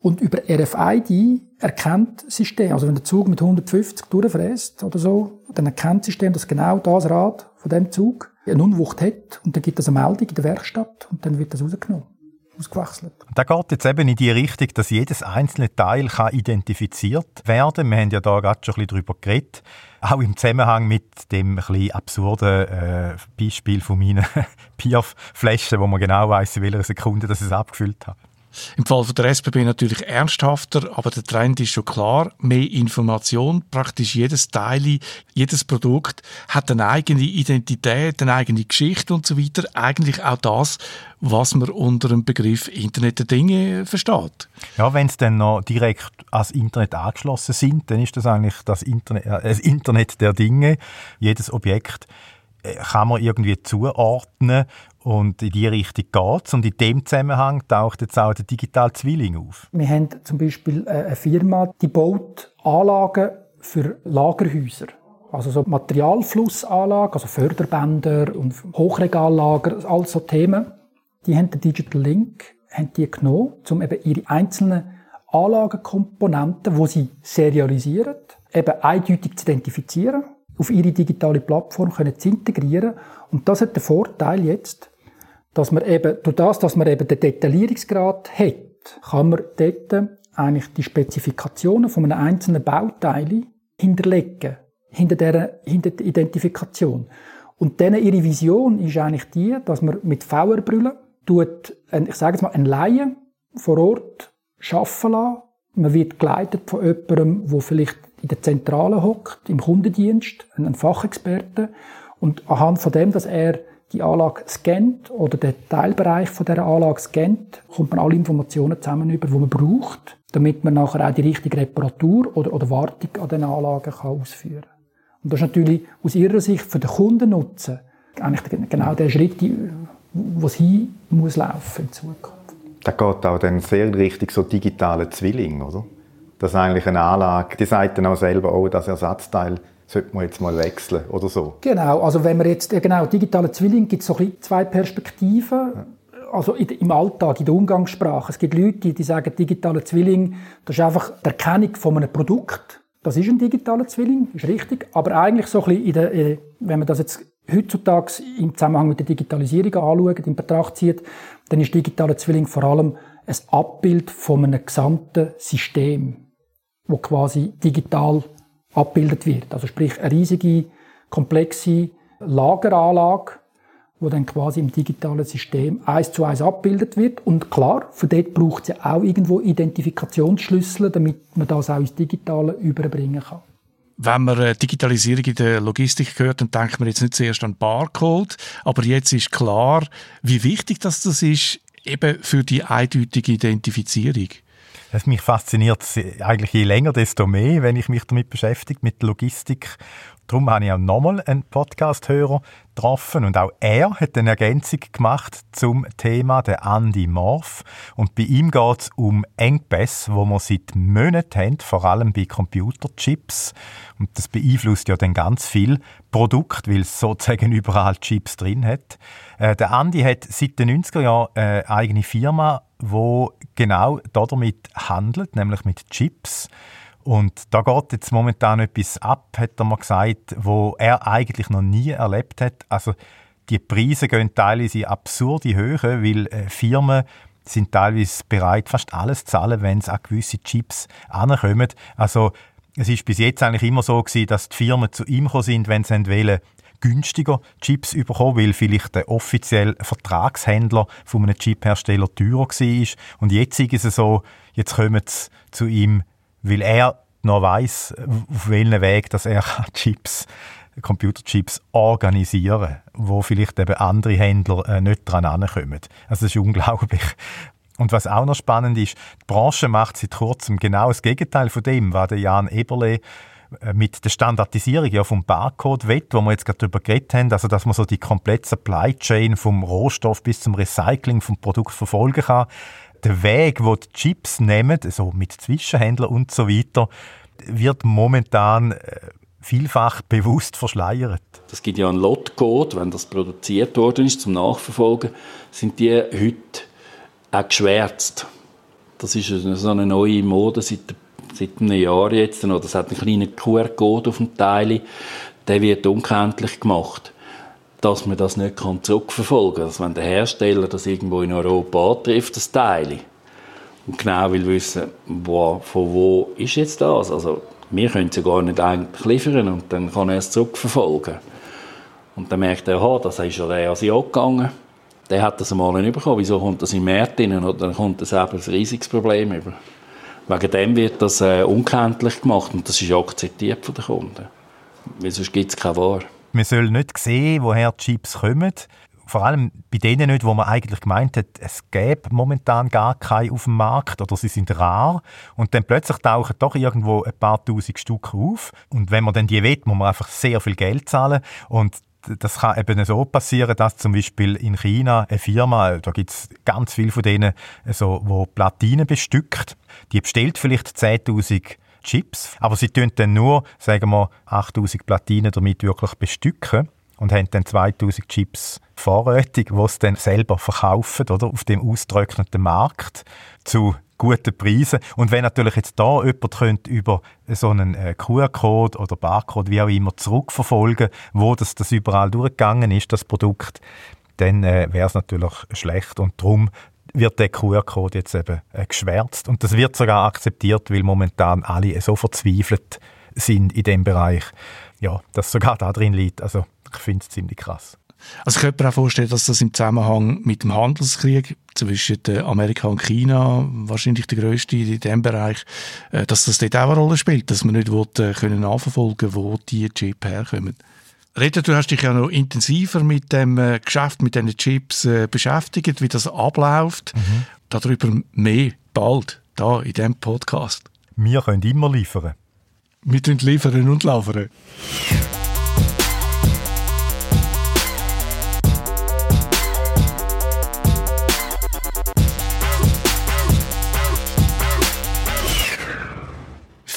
Und über RFID erkennt das System, also wenn der Zug mit 150 durchfräst oder so, dann erkennt das System, dass genau das Rad von dem Zug eine Unwucht hat und dann gibt es eine Meldung in der Werkstatt und dann wird das rausgenommen ausgewechselt. Da geht jetzt eben in die Richtung, dass jedes einzelne Teil kann identifiziert werden kann. Wir haben ja da gerade schon ein bisschen darüber geredet. Auch im Zusammenhang mit dem ein absurden äh, Beispiel von meinen Bierflaschen, wo man genau weiß, in welcher Sekunde das es abgefüllt hat. Im Fall von der SBB natürlich ernsthafter, aber der Trend ist schon klar. Mehr Information, praktisch jedes Teil, jedes Produkt hat eine eigene Identität, eine eigene Geschichte und so weiter. Eigentlich auch das, was man unter dem Begriff Internet der Dinge versteht. Ja, wenn es dann noch direkt ans Internet angeschlossen sind, dann ist das eigentlich das Internet, äh, das Internet der Dinge. Jedes Objekt kann man irgendwie zuordnen und in die Richtung geht Und in dem Zusammenhang taucht jetzt auch der digitale Zwilling auf. Wir haben zum Beispiel äh, eine Firma, die baut Anlagen für Lagerhäuser. Also so Materialflussanlagen, also Förderbänder und Hochregallager, all so Themen. Die haben den Digital Link haben die genommen, um eben ihre einzelnen Anlagenkomponenten, die sie serialisieren, eben eindeutig zu identifizieren, auf ihre digitale Plattform können zu integrieren. Und das hat den Vorteil jetzt, dass man eben, durch das, dass man eben den Detaillierungsgrad hat, kann man dort eigentlich die Spezifikationen von einem einzelnen Bauteil hinterlegen, hinter der, hinter der Identifikation. Und dann ihre Vision ist eigentlich die, dass man mit VR-Brüllen tut, ich sage jetzt mal, ein Laie vor Ort arbeiten lassen. Man wird geleitet von jemandem, der vielleicht in der Zentrale hockt, im Kundendienst, ein Fachexperte. Und anhand von dem, dass er die Anlage scannt oder den Teilbereich von der Anlage scannt, kommt man alle Informationen zusammen über, die man braucht, damit man nachher auch die richtige Reparatur oder, oder Wartung an den Anlagen kann ausführen kann. Und das ist natürlich aus ihrer Sicht für den Kundennutzen eigentlich genau der Schritt, wo es hin muss laufen in Zukunft. Da geht auch dann sehr richtig so digitale Zwilling, oder? Dass eigentlich eine Anlage, die sagt dann auch selber, oh, das Ersatzteil sollte man jetzt mal wechseln oder so. Genau, also wenn man jetzt, genau, digitale Zwilling gibt es so zwei Perspektiven. Ja. Also im Alltag, in der Umgangssprache. Es gibt Leute, die sagen, digitale Zwilling, das ist einfach die Erkennung von einem Produkt. Das ist ein digitaler Zwilling, ist richtig. Aber eigentlich so ein bisschen, in der, wenn man das jetzt heutzutage im Zusammenhang mit der Digitalisierung anschaut, in Betracht zieht, dann ist digitaler Zwilling vor allem ein Abbild von einem gesamten System, wo quasi digital abbildet wird. Also sprich eine riesige, komplexe Lageranlage, wo dann quasi im digitalen System eins zu eins abbildet wird. Und klar, für dort braucht es ja auch irgendwo Identifikationsschlüssel, damit man das auch ins Digitale überbringen kann. Wenn man äh, Digitalisierung in der Logistik hört, dann denkt man jetzt nicht zuerst an Barcode, aber jetzt ist klar, wie wichtig das, das ist, eben für die eindeutige Identifizierung. Das mich fasziniert eigentlich je länger, desto mehr, wenn ich mich damit beschäftige, mit Logistik. Darum habe ich auch nochmal einen Podcast-Hörer getroffen und auch er hat eine Ergänzung gemacht zum Thema der Andy Morph. Und bei ihm geht es um Engpässe, wo man seit Monaten haben, vor allem bei Computerchips. Und das beeinflusst ja dann ganz viel Produkt, weil es sozusagen überall Chips drin hat. Äh, der Andy hat seit den 90er Jahren eine eigene Firma, wo genau damit handelt, nämlich mit Chips. Und da geht jetzt momentan etwas ab, hat er mal gesagt, wo er eigentlich noch nie erlebt hat. Also die Preise gehen teilweise absurde Höhe, weil äh, Firmen sind teilweise bereit, fast alles zu zahlen, wenn sie an gewisse Chips ankommen. Also Es ist bis jetzt eigentlich immer so gewesen, dass die Firmen zu ihm gekommen sind, wenn sie wollen, günstiger Chips bekommen, weil vielleicht der offizielle Vertragshändler von einem Chiphersteller teurer war. Und jetzt ist es so, jetzt kommen sie zu ihm, weil er noch weiss, auf welchem Weg dass er Chips Computerchips organisieren, wo vielleicht eben andere Händler äh, nicht dran ankommen. Also das ist unglaublich. Und was auch noch spannend ist, die Branche macht seit kurzem genau das Gegenteil von dem, was der Jan Eberle mit der Standardisierung ja vom Barcode wett, wo wir jetzt gerade darüber geredet haben, also dass man so die komplette Supply Chain vom Rohstoff bis zum Recycling vom Produkt verfolgen kann. Der Weg, wo die Chips nehmen, so mit Zwischenhändlern und so weiter, wird momentan äh, vielfach bewusst verschleiert. Es gibt ja einen Lotcode, wenn das produziert worden ist, zum Nachverfolgen, sind die heute auch geschwärzt. Das ist so eine neue Mode seit seit einem Jahr jetzt, oder es hat einen kleinen QR-Code auf dem Teil, der wird unkenntlich gemacht, dass man das nicht zurückverfolgen kann. Also wenn der Hersteller das irgendwo in Europa antrifft, das Teil, und genau will wissen, wo, von wo ist jetzt das? Also wir können es ja gar nicht eigentlich liefern und dann kann er es zurückverfolgen. Und dann merkt er, aha, das ist ja der Asiat gegangen. Der hat das einmal nicht bekommen. Wieso kommt das im März rein? Oder dann kommt das eben ein riesiges Problem über. Wegen dem wird das äh, unkenntlich gemacht und das ist akzeptiert von den Kunden. Weil sonst gibt es keine Ware. Man soll nicht sehen, woher die Chips kommen. Vor allem bei denen nicht, wo man eigentlich gemeint hat, es gäbe momentan gar keine auf dem Markt oder sie sind rar. Und dann plötzlich tauchen doch irgendwo ein paar tausend Stück auf. Und wenn man dann die will, muss man einfach sehr viel Geld zahlen. Und das kann eben so passieren, dass zum Beispiel in China eine Firma, da gibt es ganz viele von denen, so, wo Platinen bestückt, die bestellt vielleicht 10.000 Chips, aber sie tun dann nur, sagen wir, 8.000 Platinen damit wirklich bestücken und haben dann 2.000 Chips vorrätig, die sie dann selber verkaufen, oder, auf dem austrockneten Markt zu guten Preisen. Und wenn natürlich jetzt da jemand könnte über so einen äh, QR-Code oder Barcode, wie auch immer, zurückverfolgen, wo das, das überall durchgegangen ist, das Produkt, dann äh, wäre es natürlich schlecht. Und darum wird der QR-Code jetzt eben äh, geschwärzt. Und das wird sogar akzeptiert, weil momentan alle so verzweifelt sind in dem Bereich, ja, dass sogar da drin liegt. Also ich finde es ziemlich krass. Also ich könnte mir auch vorstellen, dass das im Zusammenhang mit dem Handelskrieg zwischen Amerika und China, wahrscheinlich der grösste in diesem Bereich, äh, dass das dort auch eine Rolle spielt, dass man nicht will, äh, können nachverfolgen wo die Chips herkommen. Reda, du hast dich ja noch intensiver mit dem äh, Geschäft, mit diesen Chips beschäftigt, wie das abläuft. Mhm. Darüber mehr bald, da in diesem Podcast. Wir können immer liefern. Wir liefern und liefern.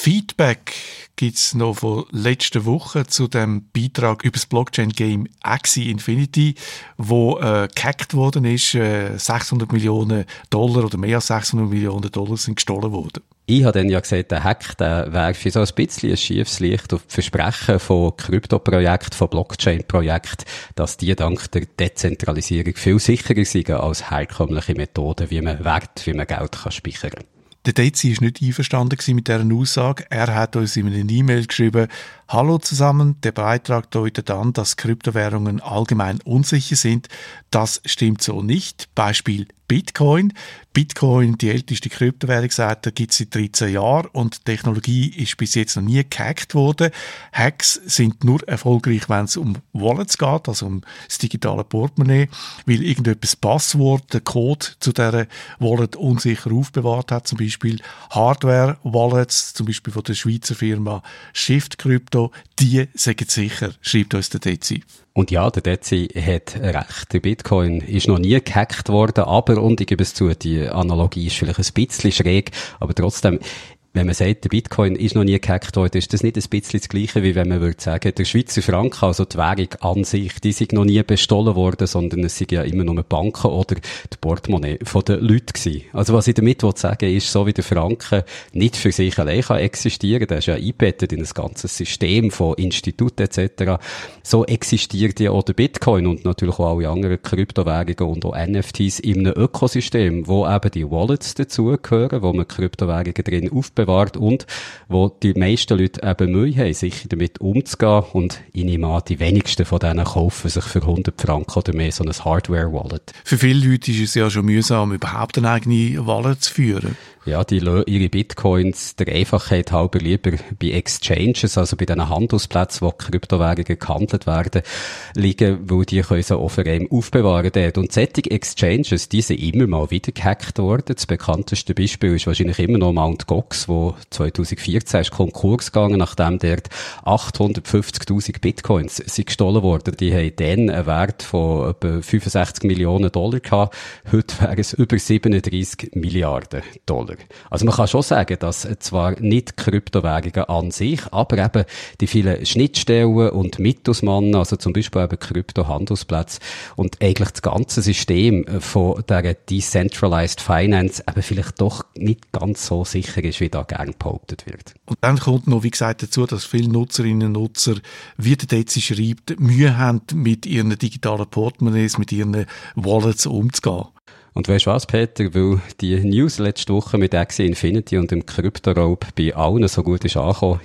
Feedback gibt es noch von letzter Woche zu dem Beitrag über das Blockchain-Game Axie Infinity, wo äh, gehackt worden ist. Äh, 600 Millionen Dollar oder mehr als 600 Millionen Dollar sind gestohlen worden. Ich habe dann ja gesagt, der Hack, der werfe so ein bisschen ein schiefes Licht auf die Versprechen von Krypto-Projekten, von Blockchain-Projekten, dass die dank der Dezentralisierung viel sicherer sind als herkömmliche Methoden, wie man Wert, wie man Geld kann speichern kann. Der Dezi ist nicht einverstanden mit dieser Aussage. Er hat uns in einer E-Mail geschrieben, Hallo zusammen, der Beitrag deutet an, dass Kryptowährungen allgemein unsicher sind. Das stimmt so nicht. Beispiel Bitcoin. Bitcoin, die älteste Kryptowährung, sagt, gibt es seit 13 Jahren und Technologie ist bis jetzt noch nie gehackt worden. Hacks sind nur erfolgreich, wenn es um Wallets geht, also um das digitale Portemonnaie, weil irgendetwas Passwort, der Code zu dieser Wallet unsicher aufbewahrt hat, zum Beispiel Hardware-Wallets, zum Beispiel von der Schweizer Firma Shift Crypto, die sind sicher, schreibt uns der Dezi. Und ja, der Dezi hat recht. Der Bitcoin ist noch nie gehackt worden, aber, und ich gebe es zu, die Analogie ist vielleicht ein bisschen schräg, aber trotzdem, wenn man sagt, der Bitcoin ist noch nie gehackt worden, ist das nicht ein bisschen das Gleiche, wie wenn man würde sagen, der Schweizer Franken, also die Währung an sich, die sind noch nie bestohlen worden, sondern es sind ja immer nur Banken oder die Portemonnaie von den Leuten gewesen. Also was ich damit sagen will, ist, so wie der Franken nicht für sich allein kann existieren, der ist ja eingebettet in ein ganzes System von Instituten etc., so existiert ja auch der Bitcoin und natürlich auch alle anderen Kryptowährungen und auch NFTs in einem Ökosystem, wo eben die Wallets dazugehören, wo man Kryptowährungen drin aufbewahrt aufbewahrt und wo die meisten Leute eben Mühe haben, sicher damit umzugehen und ich nehme an, die wenigsten von denen kaufen sich für 100 Franken oder mehr so ein Hardware-Wallet. Für viele Leute ist es ja schon mühsam, überhaupt eine eigene Wallet zu führen. Ja, die ihre Bitcoins der Einfachheit halber lieber bei Exchanges, also bei diesen Handelsplätzen, wo Kryptowährungen gehandelt werden, liegen, weil die können sie auch für aufbewahren dort. Und solche Exchanges, die sind immer mal wieder gehackt worden. Das bekannteste Beispiel ist wahrscheinlich immer noch Mt. Gox, wo 2014 ist Konkurs gegangen, nachdem dort 850.000 Bitcoins sind gestohlen worden. Die haben dann einen Wert von etwa 65 Millionen Dollar gehabt. Heute wären es über 37 Milliarden Dollar. Also man kann schon sagen, dass zwar nicht Kryptowährungen an sich, aber eben die vielen Schnittstellen und Mittelsmann, also zum Beispiel eben Kryptohandelsplätze und eigentlich das ganze System von der Decentralized Finance eben vielleicht doch nicht ganz so sicher ist, wie da gern behauptet wird. Und dann kommt noch, wie gesagt, dazu, dass viele Nutzerinnen und Nutzer, wie der Dezi schreibt, Mühe haben, mit ihren digitalen Portemonnaies, mit ihren Wallets umzugehen. Und weißt du was, Peter? Weil die News letzte Woche mit Axie Infinity und dem Kryptoraub bei allen so gut ist angekommen,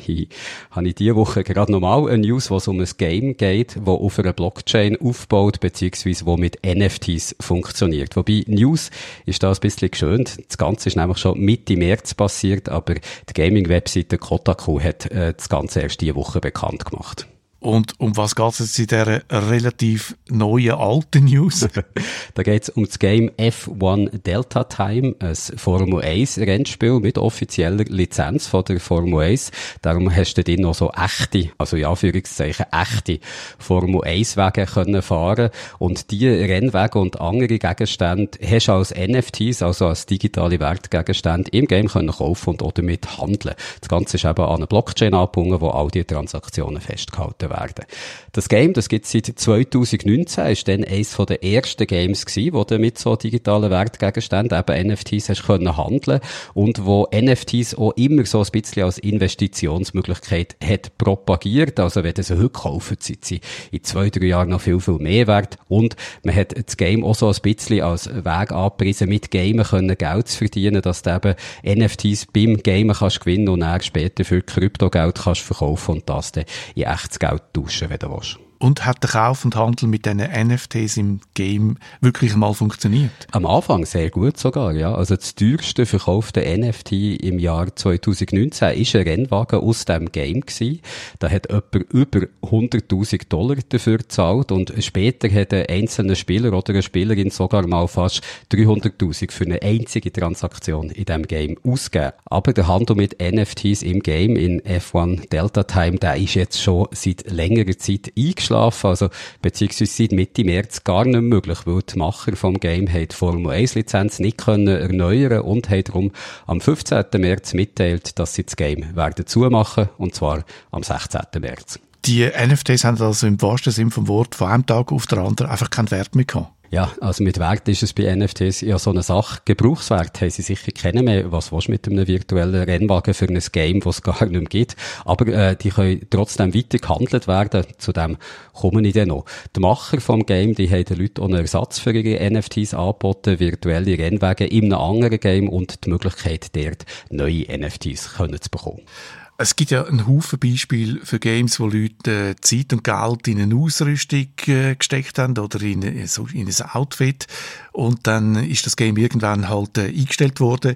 habe ich diese Woche gerade nochmal eine News, wo es um ein Game geht, wo auf einer Blockchain aufbaut, beziehungsweise wo mit NFTs funktioniert. Wobei News ist da ein bisschen geschönt. Das Ganze ist nämlich schon Mitte März passiert, aber die Gaming-Webseite Kotaku hat äh, das Ganze erst diese Woche bekannt gemacht. Und um was geht es jetzt in dieser relativ neuen, alten News? da geht es um das Game F1 Delta Time, ein Formel 1 Rennspiel mit offizieller Lizenz von der Formel 1. Darum hast du dort noch so echte, also in Anführungszeichen echte Formel 1 Wege können fahren. Und die Rennwege und andere Gegenstände hast du als NFTs, also als digitale Wertgegenstände im Game können kaufen und auch damit handeln. Das Ganze ist eben an eine Blockchain angebunden, wo all die Transaktionen festgehalten werden. Das Game, das gibt es seit 2019, ist dann eines der ersten Games gewesen, wo du mit so digitalen Wertgegenständen, eben NFTs, hast können handeln und wo NFTs auch immer so ein bisschen als Investitionsmöglichkeit hat propagiert. Also wenn du sie heute kauft, sind sie in zwei, drei Jahren noch viel, viel mehr wert und man hat das Game auch so ein bisschen als Weg angepriesen, mit Gamen können Geld zu verdienen, dass du eben NFTs beim Gamen kannst gewinnen und dann später für Kryptogeld kannst verkaufen und das dann in echtes Geld tauschen, wenn du willst. Und hat der Kauf und Handel mit diesen NFTs im Game wirklich mal funktioniert? Am Anfang sehr gut sogar, ja. Also das teuerste verkaufte NFT im Jahr 2019 ist ein Rennwagen aus dem Game gewesen. Da hat jemand über 100.000 Dollar dafür gezahlt und später hat ein einzelner Spieler oder eine Spielerin sogar mal fast 300.000 für eine einzige Transaktion in dem Game ausgegeben. Aber der Handel mit NFTs im Game in F1 Delta Time, der ist jetzt schon seit längerer Zeit eingeschlafen eingeschlafen, also beziehungsweise seit Mitte März gar nicht möglich, weil die Macher vom Game haben die Formel 1 Lizenz nicht können erneuern und haben darum am 15. März mitteilt, dass sie das Game werden zumachen und zwar am 16. März. Die NFTs haben also im wahrsten Sinn vom Wort von einem Tag auf den anderen einfach keinen Wert mehr gehabt. Ja, also mit Wert ist es bei NFTs ja so eine Sache. Gebrauchswert haben sie sicher kennen mehr. Was willst du mit einem virtuellen Rennwagen für ein Game, das es gar nicht mehr gibt? Aber äh, die können trotzdem weiter gehandelt werden. Zu dem komme ich dann noch. Die Macher vom Game, die haben den Leuten auch einen Ersatz für ihre NFTs angeboten, virtuelle Rennwagen in einem anderen Game und die Möglichkeit, dort neue NFTs können zu bekommen. Es gibt ja einen Haufen Beispiele für Games, wo Leute äh, Zeit und Geld in eine Ausrüstung äh, gesteckt haben oder in, äh, in ein Outfit und dann ist das Game irgendwann halt eingestellt worden.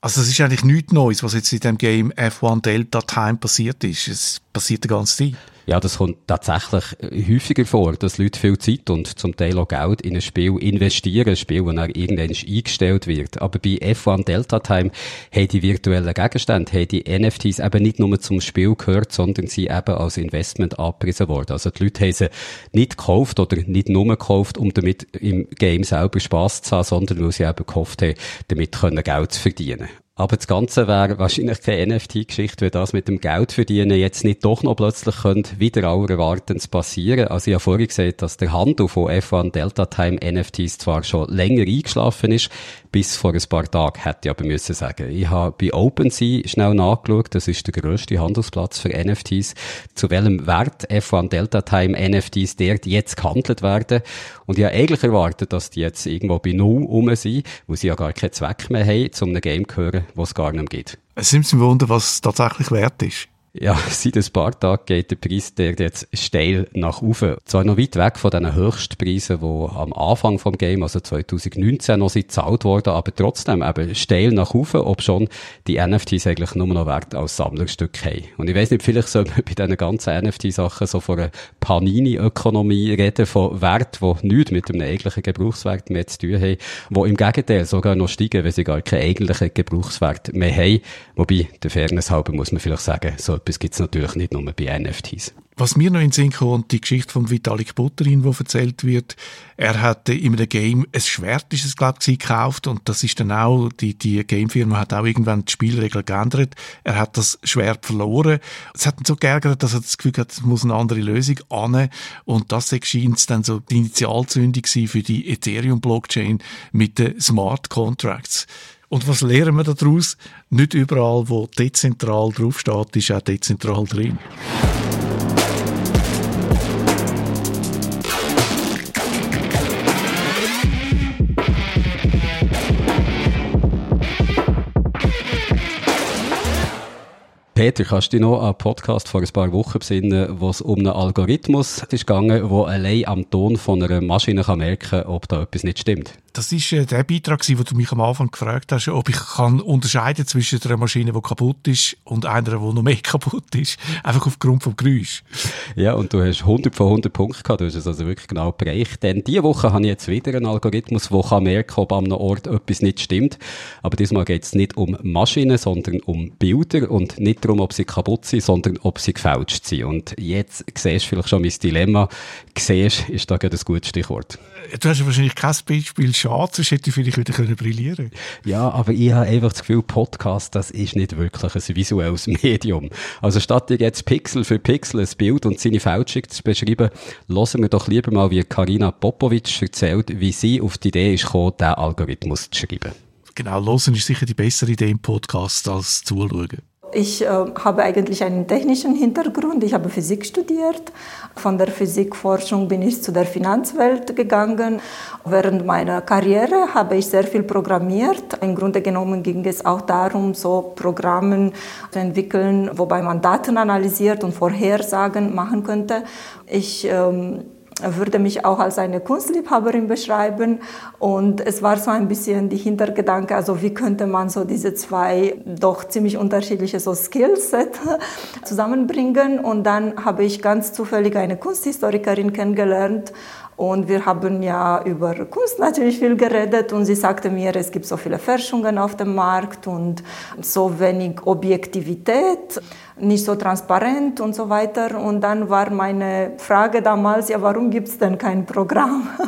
Also es ist eigentlich nichts Neues, was jetzt in dem Game F1 Delta Time passiert ist. Es passiert die ganze Zeit. Ja, das kommt tatsächlich häufiger vor, dass Leute viel Zeit und zum Teil auch Geld in ein Spiel investieren, ein Spiel, das dann irgendwann eingestellt wird. Aber bei F1 Delta Time haben die virtuellen Gegenstände, haben die NFTs eben nicht nur zum Spiel gehört, sondern sie eben als Investment abgepriesen worden. Also die Leute haben sie nicht gekauft oder nicht nur gekauft, um damit im Game selber Spaß zu haben, sondern weil sie eben gehofft haben, damit Geld zu verdienen. Aber das Ganze wäre wahrscheinlich keine NFT-Geschichte, wenn das mit dem Geld verdienen jetzt nicht doch noch plötzlich könnte wieder aller Erwartens passieren. Also ich habe vorhin gesagt, dass der Handel von F1 Delta Time NFTs zwar schon länger eingeschlafen ist, bis vor ein paar Tagen, hätte ich aber müssen sagen. Ich habe bei OpenSea schnell nachgeschaut, das ist der grösste Handelsplatz für NFTs, zu welchem Wert F1 Delta Time NFTs dort jetzt gehandelt werden. Und ich habe eigentlich erwartet, dass die jetzt irgendwo bei Null rum sind, wo sie ja gar keinen Zweck mehr haben, um einem Game gehören, was es gar nicht gibt. Es nimmt mich Wunder, was tatsächlich wert ist. Ja, seit ein paar Tagen geht der Preis der jetzt steil nach oben. Zwar noch weit weg von den Höchstpreisen, die am Anfang vom Game, also 2019, noch gezahlt wurden, aber trotzdem eben steil nach oben, ob schon die NFTs eigentlich nur noch Wert als Sammlerstück haben. Und ich weiß nicht, vielleicht soll man bei diesen ganzen NFT-Sachen so von einer Panini-Ökonomie reden, von Wert, die nichts mit einem eigentlichen Gebrauchswert mehr zu tun haben, die im Gegenteil sogar noch steigen, wenn sie gar keinen eigentlichen Gebrauchswert mehr haben. Wobei, der Fairness halber muss man vielleicht sagen, so etwas gibt es natürlich nicht nur bei NFTs. Was mir noch in den Sinn kommt, die Geschichte von Vitalik Buterin, wo erzählt wird, er hatte in einem Game ein Schwert, ist es glaube ich, gekauft und das ist dann auch, die, die Gamefirma hat auch irgendwann die Spielregeln geändert. Er hat das Schwert verloren. Es hat ihn so geärgert, dass er das Gefühl hat, es muss eine andere Lösung an und das scheint dann so die Initialzündung für die Ethereum-Blockchain mit den Smart Contracts. Und was lernen wir daraus? Nicht überall, wo dezentral draufsteht, ist auch dezentral drin. Peter, kannst du dich noch an einen Podcast vor ein paar Wochen besinnen, wo es um einen Algorithmus gegangen, der allein am Ton von einer Maschine merken kann, ob da etwas nicht stimmt? Das ist äh, der Beitrag, wo du mich am Anfang gefragt hast, ob ich kann unterscheiden zwischen einer Maschine, die kaputt ist, und einer, die noch mehr kaputt ist. Einfach aufgrund vom Geräusch. Ja, und du hast 100 von 100 Punkten gehabt. Du hast es also wirklich genau bereicht. Denn diese Woche habe ich jetzt wieder einen Algorithmus, der kann ob an einem Ort etwas nicht stimmt. Aber diesmal geht es nicht um Maschinen, sondern um Bilder und nicht darum, ob sie kaputt sind, sondern ob sie gefälscht sind. Und jetzt siehst du vielleicht schon mein Dilemma. Siehst, ist da gerade ein gutes Stichwort. Du hast wahrscheinlich kein Beispiel schade, sonst hätte ich vielleicht wieder können brillieren Ja, aber ich habe einfach das Gefühl, Podcast, das ist nicht wirklich ein visuelles Medium. Also statt dir jetzt Pixel für Pixel ein Bild und seine Fälschung zu beschreiben, hören wir doch lieber mal, wie Karina Popovic erzählt, wie sie auf die Idee ist gekommen, diesen Algorithmus zu schreiben. Genau, hören ist sicher die bessere Idee im Podcast als zuschauen. Ich äh, habe eigentlich einen technischen Hintergrund. Ich habe Physik studiert. Von der Physikforschung bin ich zu der Finanzwelt gegangen. Während meiner Karriere habe ich sehr viel programmiert. Im Grunde genommen ging es auch darum, so Programme zu entwickeln, wobei man Daten analysiert und Vorhersagen machen könnte. Ich ähm, würde mich auch als eine Kunstliebhaberin beschreiben. Und es war so ein bisschen die Hintergedanke, also wie könnte man so diese zwei doch ziemlich unterschiedliche so Skillset zusammenbringen. Und dann habe ich ganz zufällig eine Kunsthistorikerin kennengelernt und wir haben ja über Kunst natürlich viel geredet und sie sagte mir, es gibt so viele Forschungen auf dem Markt und so wenig Objektivität, nicht so transparent und so weiter. Und dann war meine Frage damals, ja, warum gibt es denn kein Programm?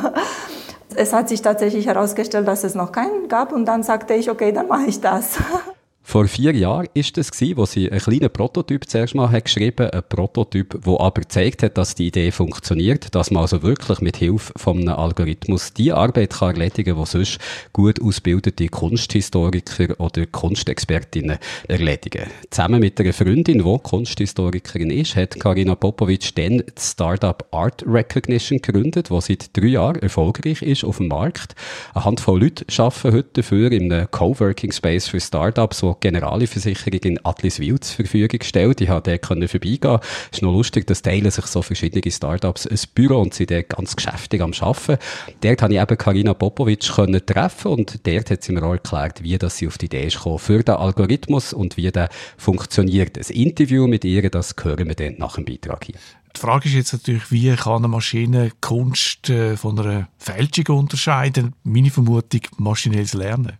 Es hat sich tatsächlich herausgestellt, dass es noch keinen gab und dann sagte ich, okay, dann mache ich das. Vor vier Jahren ist es gewesen, wo sie einen kleinen Prototyp zuerst mal hat geschrieben, ein Prototyp, wo aber gezeigt hat, dass die Idee funktioniert, dass man also wirklich mit Hilfe von einem Algorithmus die Arbeit kann erledigen, die sonst gut ausgebildete Kunsthistoriker oder Kunstexpertinnen erledigen. Zusammen mit einer Freundin, die Kunsthistorikerin ist, hat Karina Popovic dann das Startup Art Recognition gegründet, wo seit drei Jahren erfolgreich ist auf dem Markt. Eine Handvoll Leute arbeiten heute dafür in einem Coworking Space für Startups, wo Generalversicherung in Atliswil zur Verfügung gestellt. Ich konnte dort vorbeigehen. Es ist noch lustig, dass teilen sich so verschiedene Startups ein Büro und sind dort ganz geschäftig am Arbeiten. Dort habe ich eben Karina Popovic können treffen und dort hat sie mir auch erklärt, wie das sie auf die Idee gekommen für den Algorithmus und wie der funktioniert. Ein Interview mit ihr, das hören wir dann nach dem Beitrag hier. Die Frage ist jetzt natürlich, wie kann eine Maschine Kunst äh, von einer Fälschung unterscheiden? Meine Vermutung, maschinelles Lernen.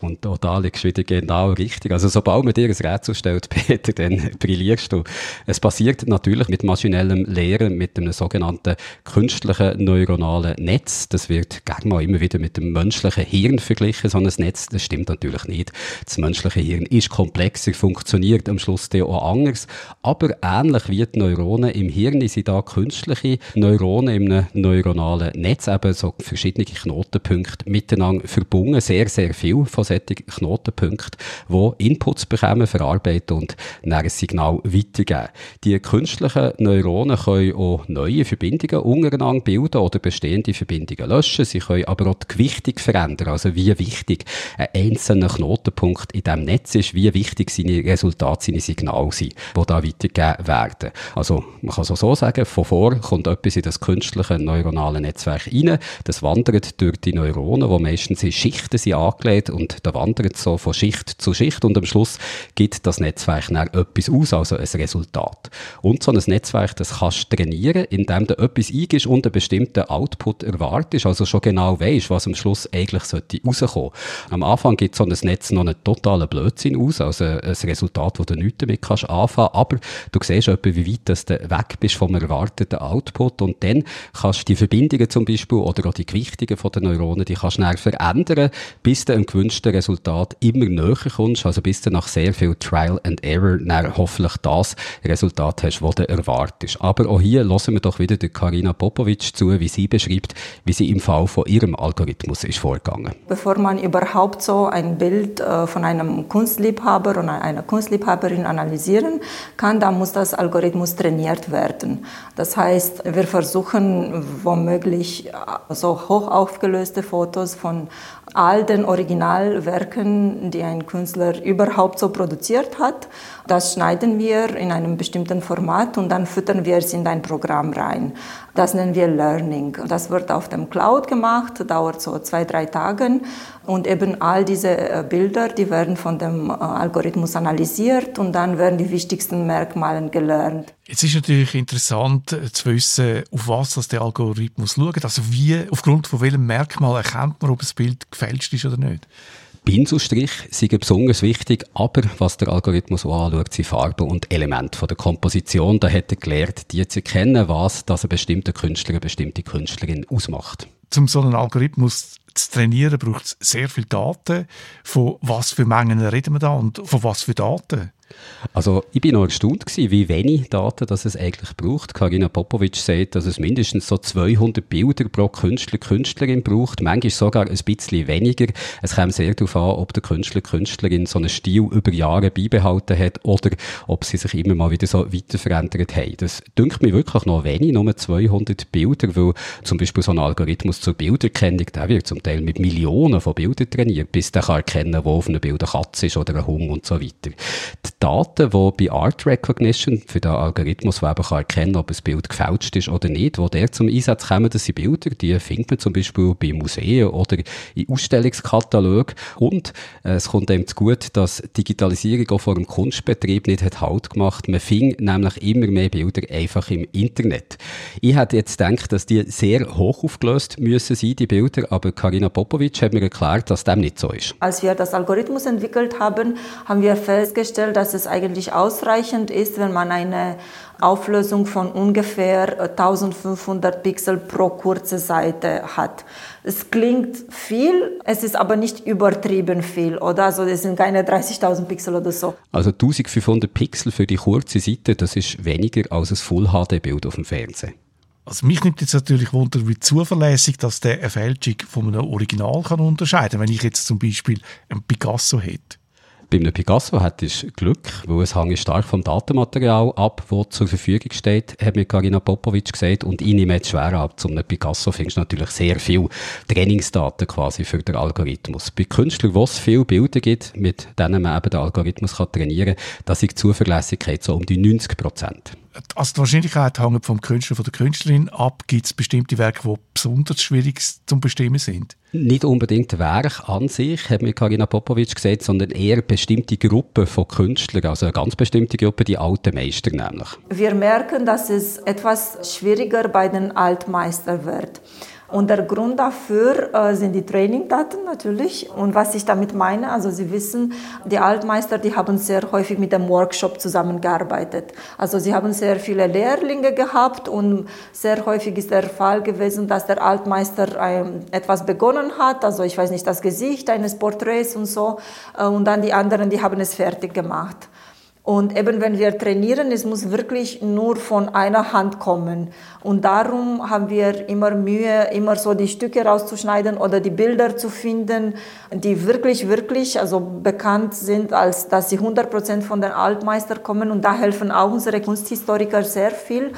Und auch da liegst du wieder genau richtig. Also sobald man dir ein Rätsel stellt, Peter, dann brillierst du. Es passiert natürlich mit maschinellem Lehren, mit einem sogenannten künstlichen neuronalen Netz. Das wird gerne mal immer wieder mit dem menschlichen Hirn verglichen, so ein Netz. Das stimmt natürlich nicht. Das menschliche Hirn ist komplexer, funktioniert am Schluss auch anders. Aber ähnlich wie die Neuronen im Hirn sind da künstliche Neuronen in einem neuronalen Netz, eben so verschiedene Knotenpunkte miteinander verbunden, sehr, sehr viel von solchen Knotenpunkten, die Inputs bekommen, verarbeiten und dann ein Signal weitergeben. Die künstlichen Neuronen können auch neue Verbindungen untereinander bilden oder bestehende Verbindungen löschen. Sie können aber auch die Gewichtung verändern, also wie wichtig ein einzelner Knotenpunkt in diesem Netz ist, wie wichtig seine Resultate, seine Signale sind, die da weitergegeben werden. Also man kann es so sagen, von vor kommt etwas in das künstliche neuronale Netzwerk rein, das wandert durch die Neuronen, die meistens in Schichten sind angelegt und da wandert so von Schicht zu Schicht und am Schluss gibt das Netzwerk dann etwas aus, also ein Resultat. Und so ein Netzwerk, das kannst du trainieren, indem du etwas eingibst und einen bestimmten Output erwartest, also schon genau weißt, was am Schluss eigentlich sollte rauskommen. Am Anfang gibt so ein Netz noch einen totalen Blödsinn aus, also ein Resultat, wo du nichts damit kannst anfangen, aber du siehst etwa, wie weit dass du weg bist vom erwarteten Output und dann kannst du die Verbindungen zum Beispiel oder auch die Gewichtungen den Neuronen, die kannst du verändern, bis du einem gewünschten Resultat immer näher kommst, also bis du nach sehr viel Trial and Error dann hoffentlich das Resultat hast, das du erwartest. Aber auch hier hören wir doch wieder der Karina Popovic zu, wie sie beschreibt, wie sie im Fall von ihrem Algorithmus ist vorgegangen. Bevor man überhaupt so ein Bild äh, von einem Kunstliebhaber oder einer Kunstliebhaberin analysieren kann, da muss das Algorithmus trainiert werden. Das heißt, wir versuchen womöglich äh, so hoch aufgelöste Fotos von all den Originalwerken, die ein Künstler überhaupt so produziert hat. Das schneiden wir in einem bestimmten Format und dann füttern wir es in ein Programm rein. Das nennen wir Learning. Das wird auf dem Cloud gemacht, dauert so zwei, drei Tage. Und eben all diese äh, Bilder, die werden von dem äh, Algorithmus analysiert und dann werden die wichtigsten Merkmale gelernt. Jetzt ist natürlich interessant äh, zu wissen, auf was das der Algorithmus schaut. Also wie, aufgrund von welchem Merkmal erkennt man, ob das Bild gefälscht ist oder nicht? Pinselstrich sind besonders wichtig, aber was der Algorithmus auch anschaut, sind Farben und Elemente von der Komposition. Da hat er gelernt, die zu erkennen, was das ein bestimmter Künstler, eine bestimmte Künstlerin ausmacht. Um so einen Algorithmus zu trainieren, braucht es sehr viele Daten. Von was für Mengen reden wir da und von was für Daten? Also ich bin noch erstaunt gewesen, wie wenig Daten das es eigentlich braucht. Karina Popovic sagt, dass es mindestens so 200 Bilder pro Künstler, Künstlerin braucht, manchmal sogar ein bisschen weniger. Es kommt sehr darauf an, ob der Künstler, Künstlerin so einen Stil über Jahre beibehalten hat oder ob sie sich immer mal wieder so weiter verändert haben. Das dünkt mir wirklich noch wenig, nur 200 Bilder, weil zum Beispiel so ein Algorithmus zur Bilderkennung, der wird zum Teil mit Millionen von Bildern trainiert, bis der kann erkennen, wo auf einem Bild eine Katze ist oder ein Hund und so weiter. Die Daten, die bei Art Recognition für den Algorithmus, der eben kann ob ein Bild gefälscht ist oder nicht, wo der zum Einsatz kommen, das sind Bilder, die findet man zum Beispiel bei Museen oder in Ausstellungskatalogen. Und äh, es kommt eben zu gut, dass Digitalisierung auch vor dem Kunstbetrieb nicht hat Halt gemacht. Man fing nämlich immer mehr Bilder einfach im Internet. Ich hätte jetzt gedacht, dass die sehr hoch aufgelöst müssen sein, die Bilder, aber Karina Popovic hat mir erklärt, dass dem nicht so ist. Als wir das Algorithmus entwickelt haben, haben wir festgestellt, dass es eigentlich ausreichend ist, wenn man eine Auflösung von ungefähr 1500 Pixel pro kurze Seite hat. Es klingt viel, es ist aber nicht übertrieben viel, oder? Also es sind keine 30.000 Pixel oder so. Also 1500 Pixel für die kurze Seite, das ist weniger als ein Full-HD-Bild auf dem Fernsehen. Also mich nimmt jetzt natürlich Wunder, wie zuverlässig dass der eine Fälschung von einem Original kann unterscheiden kann. Wenn ich jetzt zum Beispiel ein Picasso hätte. Bei einem Picasso hättest du Glück, weil es hängt stark vom Datenmaterial ab, das zur Verfügung steht, hat mir Karina Popovic gesagt. Und ich nehme jetzt schwer ab, zum Picasso findest du natürlich sehr viel Trainingsdaten quasi für den Algorithmus. Bei Künstlern, wo es viele Bilder gibt, mit denen man eben den Algorithmus kann trainieren kann, da ist die Zuverlässigkeit so um die 90 Prozent also die Wahrscheinlichkeit hängt vom Künstler, von der Künstlerin ab. Gibt es bestimmte Werke, die besonders schwierig zu bestimmen sind? Nicht unbedingt Werk an sich, hat mir Karina Popovic gesagt, sondern eher bestimmte Gruppen von Künstlern, also eine ganz bestimmte Gruppe, die alten Meister nämlich. Wir merken, dass es etwas schwieriger bei den Altmeistern wird. Und der Grund dafür äh, sind die Trainingdaten natürlich. Und was ich damit meine, also Sie wissen, die Altmeister, die haben sehr häufig mit dem Workshop zusammengearbeitet. Also sie haben sehr viele Lehrlinge gehabt und sehr häufig ist der Fall gewesen, dass der Altmeister ähm, etwas begonnen hat, also ich weiß nicht, das Gesicht eines Porträts und so, äh, und dann die anderen, die haben es fertig gemacht. Und eben wenn wir trainieren, es muss wirklich nur von einer Hand kommen. Und darum haben wir immer Mühe, immer so die Stücke rauszuschneiden oder die Bilder zu finden, die wirklich, wirklich also bekannt sind, als dass sie 100 Prozent von den Altmeister kommen. Und da helfen auch unsere Kunsthistoriker sehr viel.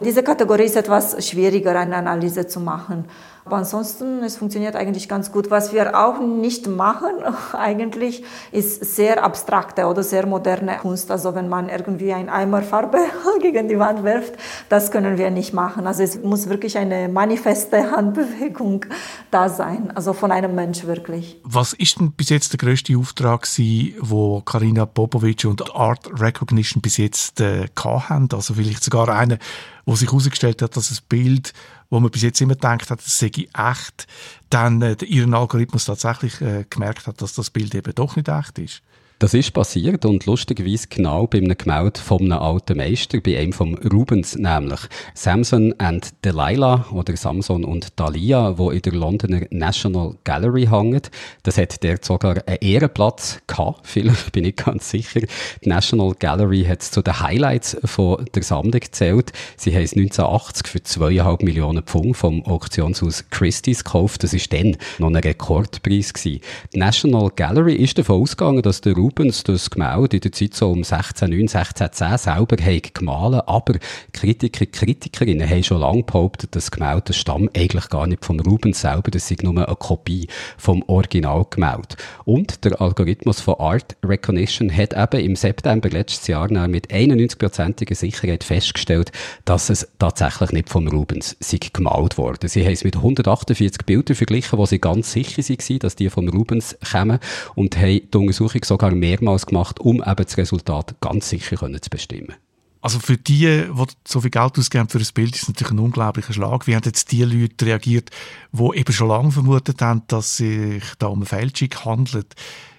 Diese Kategorie ist etwas schwieriger, eine Analyse zu machen. Aber ansonsten, es funktioniert eigentlich ganz gut. Was wir auch nicht machen, eigentlich, ist sehr abstrakte oder sehr moderne Kunst. Also wenn man irgendwie ein Eimer Farbe gegen die Wand wirft, das können wir nicht machen. Also es muss wirklich eine manifeste Handbewegung da sein, also von einem Mensch wirklich. Was ist denn bis jetzt der größte Auftrag gewesen, wo Karina Popovic und Art Recognition bis jetzt äh, haben? Also vielleicht sogar einer, wo sich herausgestellt hat, dass das Bild wo man bis jetzt immer gedacht hat, das sei echt, dann äh, ihren Algorithmus tatsächlich äh, gemerkt hat, dass das Bild eben doch nicht echt ist. Das ist passiert und lustigerweise genau bei einem Gemälde von einem alten Meister, bei einem vom Rubens nämlich. Samson and Delilah oder Samson und Dalia, wo in der Londoner National Gallery hängen. Das hat dort sogar einen Ehrenplatz gehabt, vielleicht bin ich ganz sicher. Die National Gallery hat es zu den Highlights von der Sammlung gezählt. Sie haben es 1980 für 2,5 Millionen Pfund vom Auktionshaus Christie's gekauft. Das ist dann noch ein Rekordpreis gewesen. Die National Gallery ist davon ausgegangen, dass der das Gemälde in der Zeit so um 1609, 1610 selber gemahlen aber Kritiker, Kritikerinnen haben schon lange behauptet, das Gemälde das stammt eigentlich gar nicht vom Rubens selber, das ist nur eine Kopie vom Originalgemälde. Und der Algorithmus von Art Recognition hat eben im September letztes Jahr mit 91%iger Sicherheit festgestellt, dass es tatsächlich nicht vom Rubens sei gemalt worden. Sie haben es mit 148 Bildern verglichen, wo sie ganz sicher waren, dass die vom Rubens kommen und haben die Untersuchung sogar mehrmals gemacht, um eben das Resultat ganz sicher können zu bestimmen. Also für die, die so viel Geld ausgeben für ein Bild, ist es natürlich ein unglaublicher Schlag. Wie haben jetzt die Leute reagiert, die eben schon lange vermutet haben, dass sich da um eine Fälschung handelt?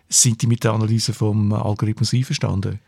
Sind die mit der Analyse vom Algorithmus einverstanden?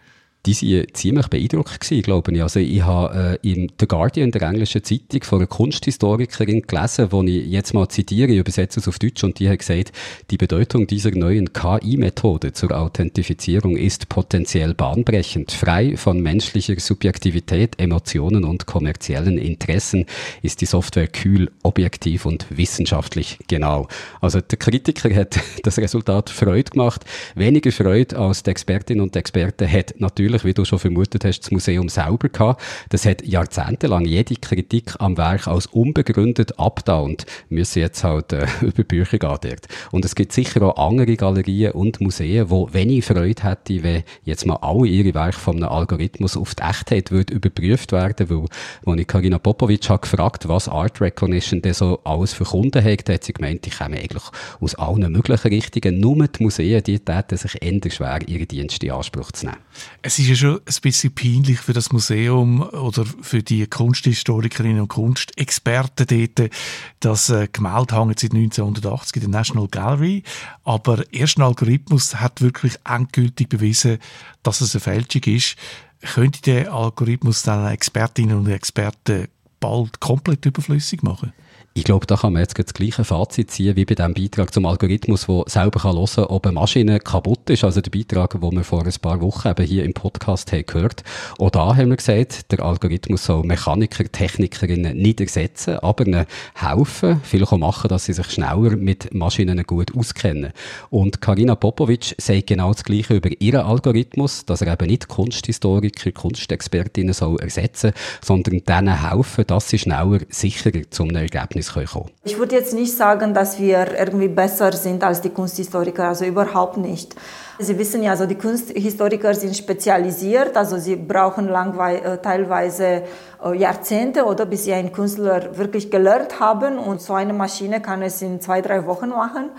Die waren ziemlich beeindruckt gewesen, glaube ich. Also ich habe äh, in The Guardian, der englischen Zeitung, von einer Kunsthistorikerin gelesen, wo ich jetzt mal zitiere, ich übersetze es auf Deutsch, und die hat gesagt, die Bedeutung dieser neuen KI-Methode zur Authentifizierung ist potenziell bahnbrechend. Frei von menschlicher Subjektivität, Emotionen und kommerziellen Interessen ist die Software kühl, objektiv und wissenschaftlich genau. Also der Kritiker hat das Resultat Freude gemacht. Weniger Freude als die Expertinnen und Experten hat natürlich natürlich, wie du schon vermutet hast, das Museum selber gehabt. Das hat jahrzehntelang jede Kritik am Werk als unbegründet abdaunt. Müssen jetzt halt äh, über Bücher gehen dort. Und es gibt sicher auch andere Galerien und Museen, wo wenig Freude hätten, wenn jetzt mal alle ihre Werke von einem Algorithmus auf die Echtheit würde überprüft werden, weil, als ich Karina Popovic habe gefragt, was Art Recognition denn so alles für Kunden hat, hat sie gemeint, ich komme eigentlich aus allen möglichen Richtungen. Nur die Museen, die täten sich eher schwer, ihre Dienste in Anspruch zu nehmen. Es ist ja schon ein bisschen peinlich für das Museum oder für die Kunsthistorikerinnen und Kunstexperten dort. Das äh, Gemälde hängt seit 1980 in der National Gallery. Aber erst ein Algorithmus hat wirklich endgültig bewiesen, dass es eine Fälschung ist. Könnte der Algorithmus dann Expertinnen und Experten bald komplett überflüssig machen? Ich glaube, da kann man jetzt das gleiche Fazit ziehen wie bei dem Beitrag zum Algorithmus, der selber kann hören ob eine Maschine kaputt ist. Also der Beitrag, den wir vor ein paar Wochen eben hier im Podcast haben gehört. Auch da haben wir gesagt, der Algorithmus soll Mechaniker, Technikerinnen nicht ersetzen, aber ihnen helfen, vielleicht auch machen, dass sie sich schneller mit Maschinen gut auskennen. Und Karina Popovic sagt genau das Gleiche über ihren Algorithmus, dass er eben nicht Kunsthistoriker, Kunstexpertinnen soll ersetzen, sondern denen helfen, dass sie schneller, sicherer zum Ergebnis Ergebnis kommen Ich würde jetzt nicht sagen, dass wir irgendwie besser sind als die Kunsthistoriker, also überhaupt nicht. Sie wissen ja, also die Kunsthistoriker sind spezialisiert, also sie brauchen äh, teilweise äh, Jahrzehnte oder bis sie einen Künstler wirklich gelernt haben und so eine Maschine kann es in zwei, drei Wochen machen.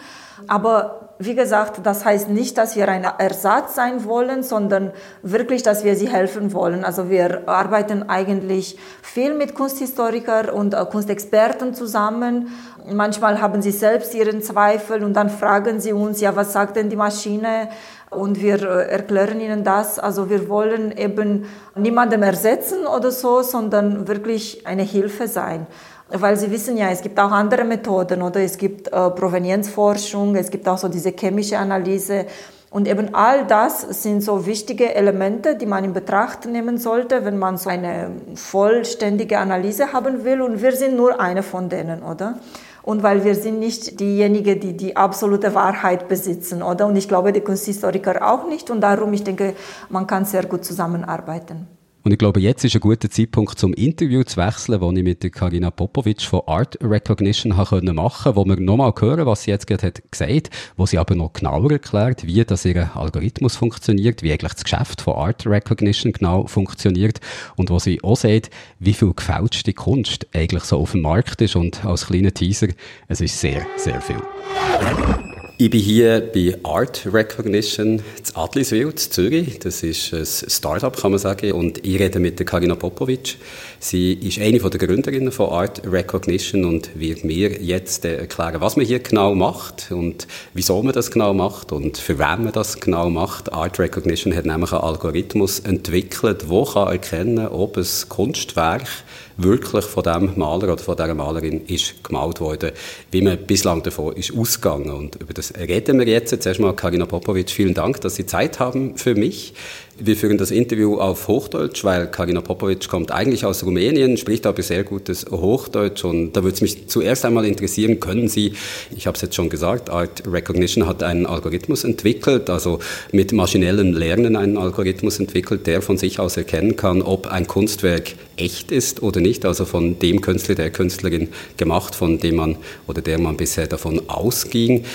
Aber wie gesagt, das heißt nicht, dass wir ein Ersatz sein wollen, sondern wirklich, dass wir sie helfen wollen. Also wir arbeiten eigentlich viel mit Kunsthistorikern und äh, Kunstexperten zusammen. Manchmal haben sie selbst ihren Zweifel und dann fragen sie uns, ja, was sagt denn die Maschine? Und wir äh, erklären ihnen das. Also wir wollen eben niemandem ersetzen oder so, sondern wirklich eine Hilfe sein weil Sie wissen ja, es gibt auch andere Methoden oder es gibt äh, Provenienzforschung, es gibt auch so diese chemische Analyse Und eben all das sind so wichtige Elemente, die man in Betracht nehmen sollte, wenn man so eine vollständige Analyse haben will. Und wir sind nur eine von denen, oder? Und weil wir sind nicht diejenigen, die die absolute Wahrheit besitzen, oder? Und ich glaube, die Kunsthistoriker auch nicht. Und darum, ich denke, man kann sehr gut zusammenarbeiten. Und ich glaube, jetzt ist ein guter Zeitpunkt zum Interview zu wechseln, das ich mit der Karina Popovic von Art Recognition machen konnte, wo wir nochmal hören, was sie jetzt gerade hat gesagt, wo sie aber noch genauer erklärt, wie das ihr Algorithmus funktioniert, wie eigentlich das Geschäft von Art Recognition genau funktioniert und wo sie auch sagt, wie viel gefälschte Kunst eigentlich so auf dem Markt ist und als kleiner Teaser, es ist sehr, sehr viel. Ich bin hier bei Art Recognition zu Adliswil, in Zürich. Das ist ein Startup, kann man sagen. Und ich rede mit der Karina Popovic. Sie ist eine der Gründerinnen von Art Recognition und wird mir jetzt erklären, was man hier genau macht und wieso man das genau macht und für wen man das genau macht. Art Recognition hat nämlich einen Algorithmus entwickelt, der erkennen kann, ob ein Kunstwerk wirklich von dem Maler oder von dieser Malerin ist gemalt worden, wie man bislang davon ist ausgegangen. Und über das reden wir jetzt. Zuerst mal Karina Popovic, vielen Dank, dass Sie Zeit haben für mich. Wir führen das Interview auf Hochdeutsch, weil Karina Popovic kommt eigentlich aus Rumänien, spricht aber sehr gutes Hochdeutsch. Und da würde es mich zuerst einmal interessieren, können Sie, ich habe es jetzt schon gesagt, Art Recognition hat einen Algorithmus entwickelt, also mit maschinellem Lernen einen Algorithmus entwickelt, der von sich aus erkennen kann, ob ein Kunstwerk echt ist oder nicht, also von dem Künstler, der Künstlerin gemacht, von dem man oder der man bisher davon ausging.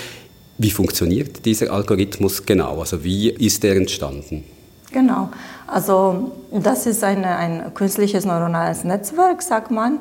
Wie funktioniert dieser Algorithmus genau? Also wie ist der entstanden? Genau, also das ist eine, ein künstliches neuronales Netzwerk, sagt man.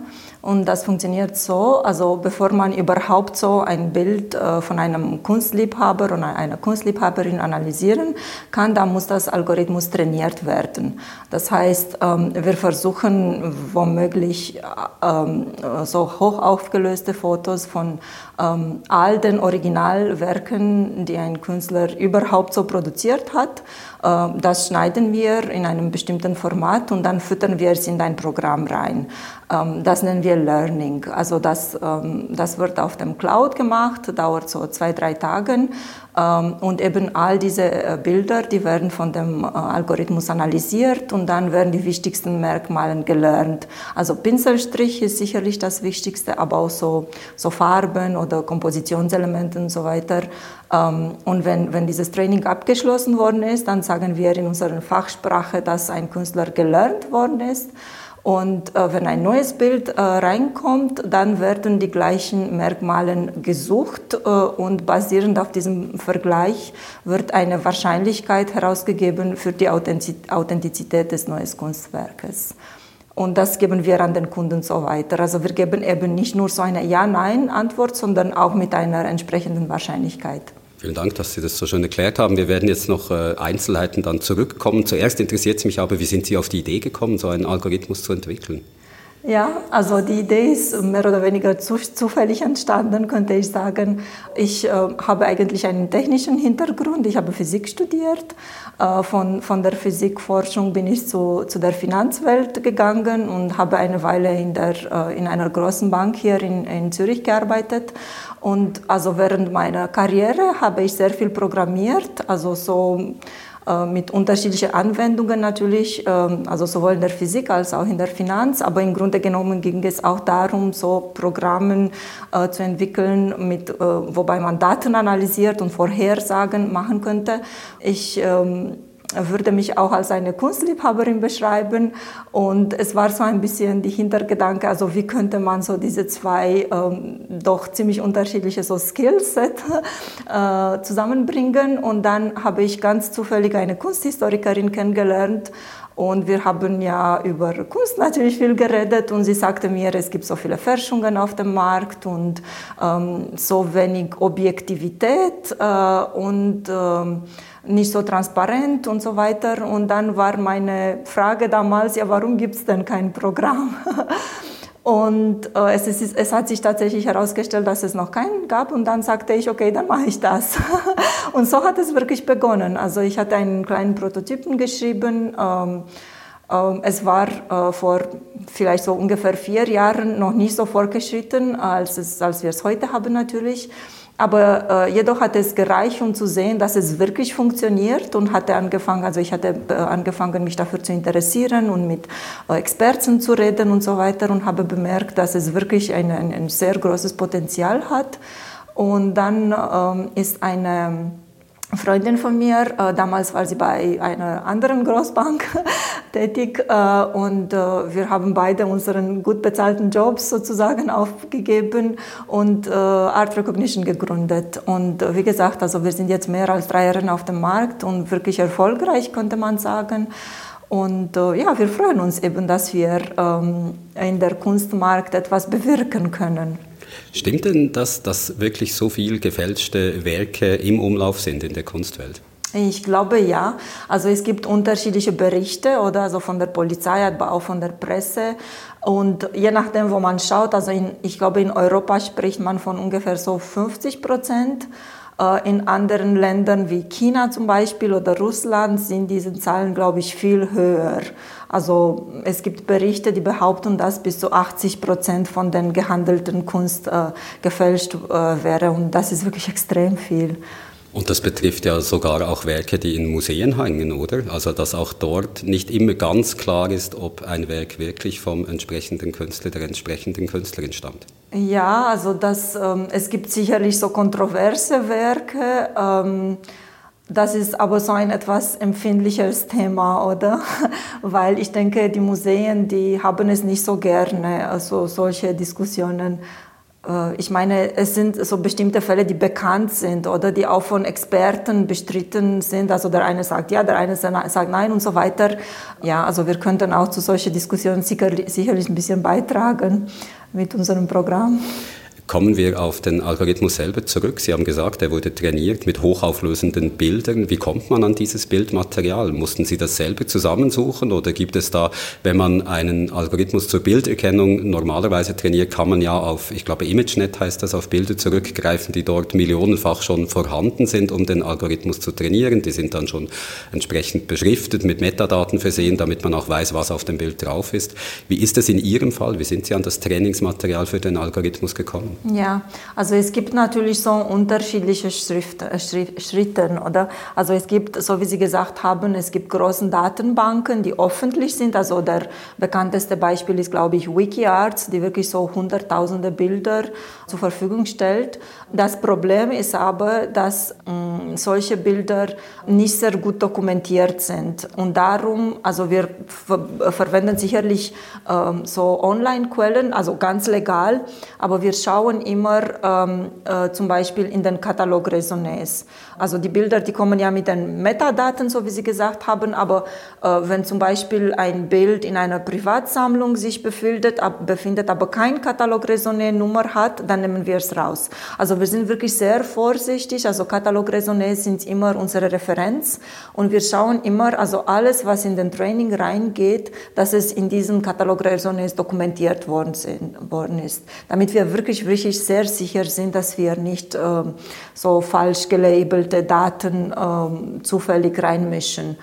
Und das funktioniert so, also bevor man überhaupt so ein Bild äh, von einem Kunstliebhaber oder einer Kunstliebhaberin analysieren kann, dann muss das Algorithmus trainiert werden. Das heißt, ähm, wir versuchen womöglich ähm, so hoch aufgelöste Fotos von ähm, all den Originalwerken, die ein Künstler überhaupt so produziert hat. Das schneiden wir in einem bestimmten Format und dann füttern wir es in ein Programm rein. Ähm, das nennen wir Learning. Also das, ähm, das wird auf dem Cloud gemacht, dauert so zwei, drei Tage. Ähm, und eben all diese äh, Bilder, die werden von dem äh, Algorithmus analysiert und dann werden die wichtigsten Merkmale gelernt. Also Pinselstrich ist sicherlich das Wichtigste, aber auch so, so Farben oder Kompositionselemente und so weiter. Und wenn, wenn dieses Training abgeschlossen worden ist, dann sagen wir in unserer Fachsprache, dass ein Künstler gelernt worden ist. Und äh, wenn ein neues Bild äh, reinkommt, dann werden die gleichen Merkmale gesucht äh, und basierend auf diesem Vergleich wird eine Wahrscheinlichkeit herausgegeben für die Authentizität des neuen Kunstwerkes. Und das geben wir an den Kunden so weiter. Also wir geben eben nicht nur so eine Ja-Nein-Antwort, sondern auch mit einer entsprechenden Wahrscheinlichkeit. Vielen Dank, dass Sie das so schön erklärt haben. Wir werden jetzt noch äh, Einzelheiten dann zurückkommen. Zuerst interessiert es mich aber, wie sind Sie auf die Idee gekommen, so einen Algorithmus zu entwickeln? Ja, also die Idee ist mehr oder weniger zufällig entstanden, könnte ich sagen. Ich äh, habe eigentlich einen technischen Hintergrund. Ich habe Physik studiert. Äh, von, von der Physikforschung bin ich zu, zu der Finanzwelt gegangen und habe eine Weile in, der, äh, in einer großen Bank hier in, in Zürich gearbeitet. Und also während meiner Karriere habe ich sehr viel programmiert, also so mit unterschiedlichen Anwendungen natürlich, ähm, also sowohl in der Physik als auch in der Finanz. Aber im Grunde genommen ging es auch darum, so Programme äh, zu entwickeln, mit, äh, wobei man Daten analysiert und Vorhersagen machen könnte. Ich ähm, würde mich auch als eine Kunstliebhaberin beschreiben. Und es war so ein bisschen die Hintergedanke, also wie könnte man so diese zwei ähm, doch ziemlich unterschiedliche so Skillset äh, zusammenbringen. Und dann habe ich ganz zufällig eine Kunsthistorikerin kennengelernt. Und wir haben ja über Kunst natürlich viel geredet. Und sie sagte mir, es gibt so viele Forschungen auf dem Markt und ähm, so wenig Objektivität äh, und ähm, nicht so transparent und so weiter. Und dann war meine Frage damals, ja, warum gibt es denn kein Programm? Und äh, es, ist, es hat sich tatsächlich herausgestellt, dass es noch keinen gab. Und dann sagte ich, okay, dann mache ich das. und so hat es wirklich begonnen. Also ich hatte einen kleinen Prototypen geschrieben. Ähm, ähm, es war äh, vor vielleicht so ungefähr vier Jahren noch nicht so fortgeschritten, als, es, als wir es heute haben natürlich. Aber äh, jedoch hat es gereicht, um zu sehen, dass es wirklich funktioniert und hatte angefangen, also ich hatte äh, angefangen, mich dafür zu interessieren und mit äh, Experten zu reden und so weiter und habe bemerkt, dass es wirklich ein, ein, ein sehr großes Potenzial hat. Und dann ähm, ist eine Freundin von mir, äh, damals war sie bei einer anderen Großbank tätig äh, und äh, wir haben beide unseren gut bezahlten Jobs sozusagen aufgegeben und Art Recognition gegründet. Und wie gesagt, also wir sind jetzt mehr als drei Jahre auf dem Markt und wirklich erfolgreich, könnte man sagen. Und ja, wir freuen uns eben, dass wir ähm, in der Kunstmarkt etwas bewirken können. Stimmt denn, dass, dass wirklich so viele gefälschte Werke im Umlauf sind in der Kunstwelt? Ich glaube ja. Also es gibt unterschiedliche Berichte oder also von der Polizei, aber auch von der Presse. Und je nachdem, wo man schaut, also in, ich glaube in Europa spricht man von ungefähr so 50 Prozent. Äh, in anderen Ländern wie China zum Beispiel oder Russland sind diese Zahlen, glaube ich, viel höher. Also es gibt Berichte, die behaupten, dass bis zu 80 Prozent von den gehandelten Kunst äh, gefälscht äh, wäre. Und das ist wirklich extrem viel. Und das betrifft ja sogar auch Werke, die in Museen hängen, oder? Also dass auch dort nicht immer ganz klar ist, ob ein Werk wirklich vom entsprechenden Künstler, der entsprechenden Künstlerin stammt. Ja, also das, ähm, es gibt sicherlich so kontroverse Werke. Ähm, das ist aber so ein etwas empfindliches Thema, oder? Weil ich denke, die Museen, die haben es nicht so gerne, also solche Diskussionen. Äh, ich meine, es sind so bestimmte Fälle, die bekannt sind oder die auch von Experten bestritten sind. Also der eine sagt ja, der eine sagt nein und so weiter. Ja, also wir könnten auch zu solchen Diskussionen sicherlich ein bisschen beitragen mit unserem Programm. Kommen wir auf den Algorithmus selber zurück. Sie haben gesagt, er wurde trainiert mit hochauflösenden Bildern. Wie kommt man an dieses Bildmaterial? Mussten Sie das selber zusammensuchen oder gibt es da, wenn man einen Algorithmus zur Bilderkennung normalerweise trainiert, kann man ja auf, ich glaube ImageNet heißt das, auf Bilder zurückgreifen, die dort millionenfach schon vorhanden sind, um den Algorithmus zu trainieren. Die sind dann schon entsprechend beschriftet, mit Metadaten versehen, damit man auch weiß, was auf dem Bild drauf ist. Wie ist es in Ihrem Fall? Wie sind Sie an das Trainingsmaterial für den Algorithmus gekommen? Ja, also es gibt natürlich so unterschiedliche Schrift, äh, Schritte, oder? Also es gibt, so wie Sie gesagt haben, es gibt große Datenbanken, die öffentlich sind. Also der bekannteste Beispiel ist, glaube ich, WikiArts, die wirklich so hunderttausende Bilder zur Verfügung stellt. Das Problem ist aber, dass mh, mm, solche Bilder nicht sehr gut dokumentiert sind. Und darum, also wir ver verwenden sicherlich ähm, so Online-Quellen, also ganz legal, aber wir schauen, schauen immer ähm, äh, zum Beispiel in den Katalog Resonanz. Also die Bilder, die kommen ja mit den Metadaten, so wie Sie gesagt haben, aber äh, wenn zum Beispiel ein Bild in einer Privatsammlung sich befindet, ab, befindet aber kein Katalog Resonanz Nummer hat, dann nehmen wir es raus. Also wir sind wirklich sehr vorsichtig. Also Katalog Resonanz sind immer unsere Referenz und wir schauen immer, also alles, was in den Training reingeht, dass es in diesem Katalog Resonanz dokumentiert worden, sind, worden ist, damit wir wirklich wirklich sehr sicher sind, dass wir nicht äh, so falsch gelabelte Daten äh, zufällig reinmischen.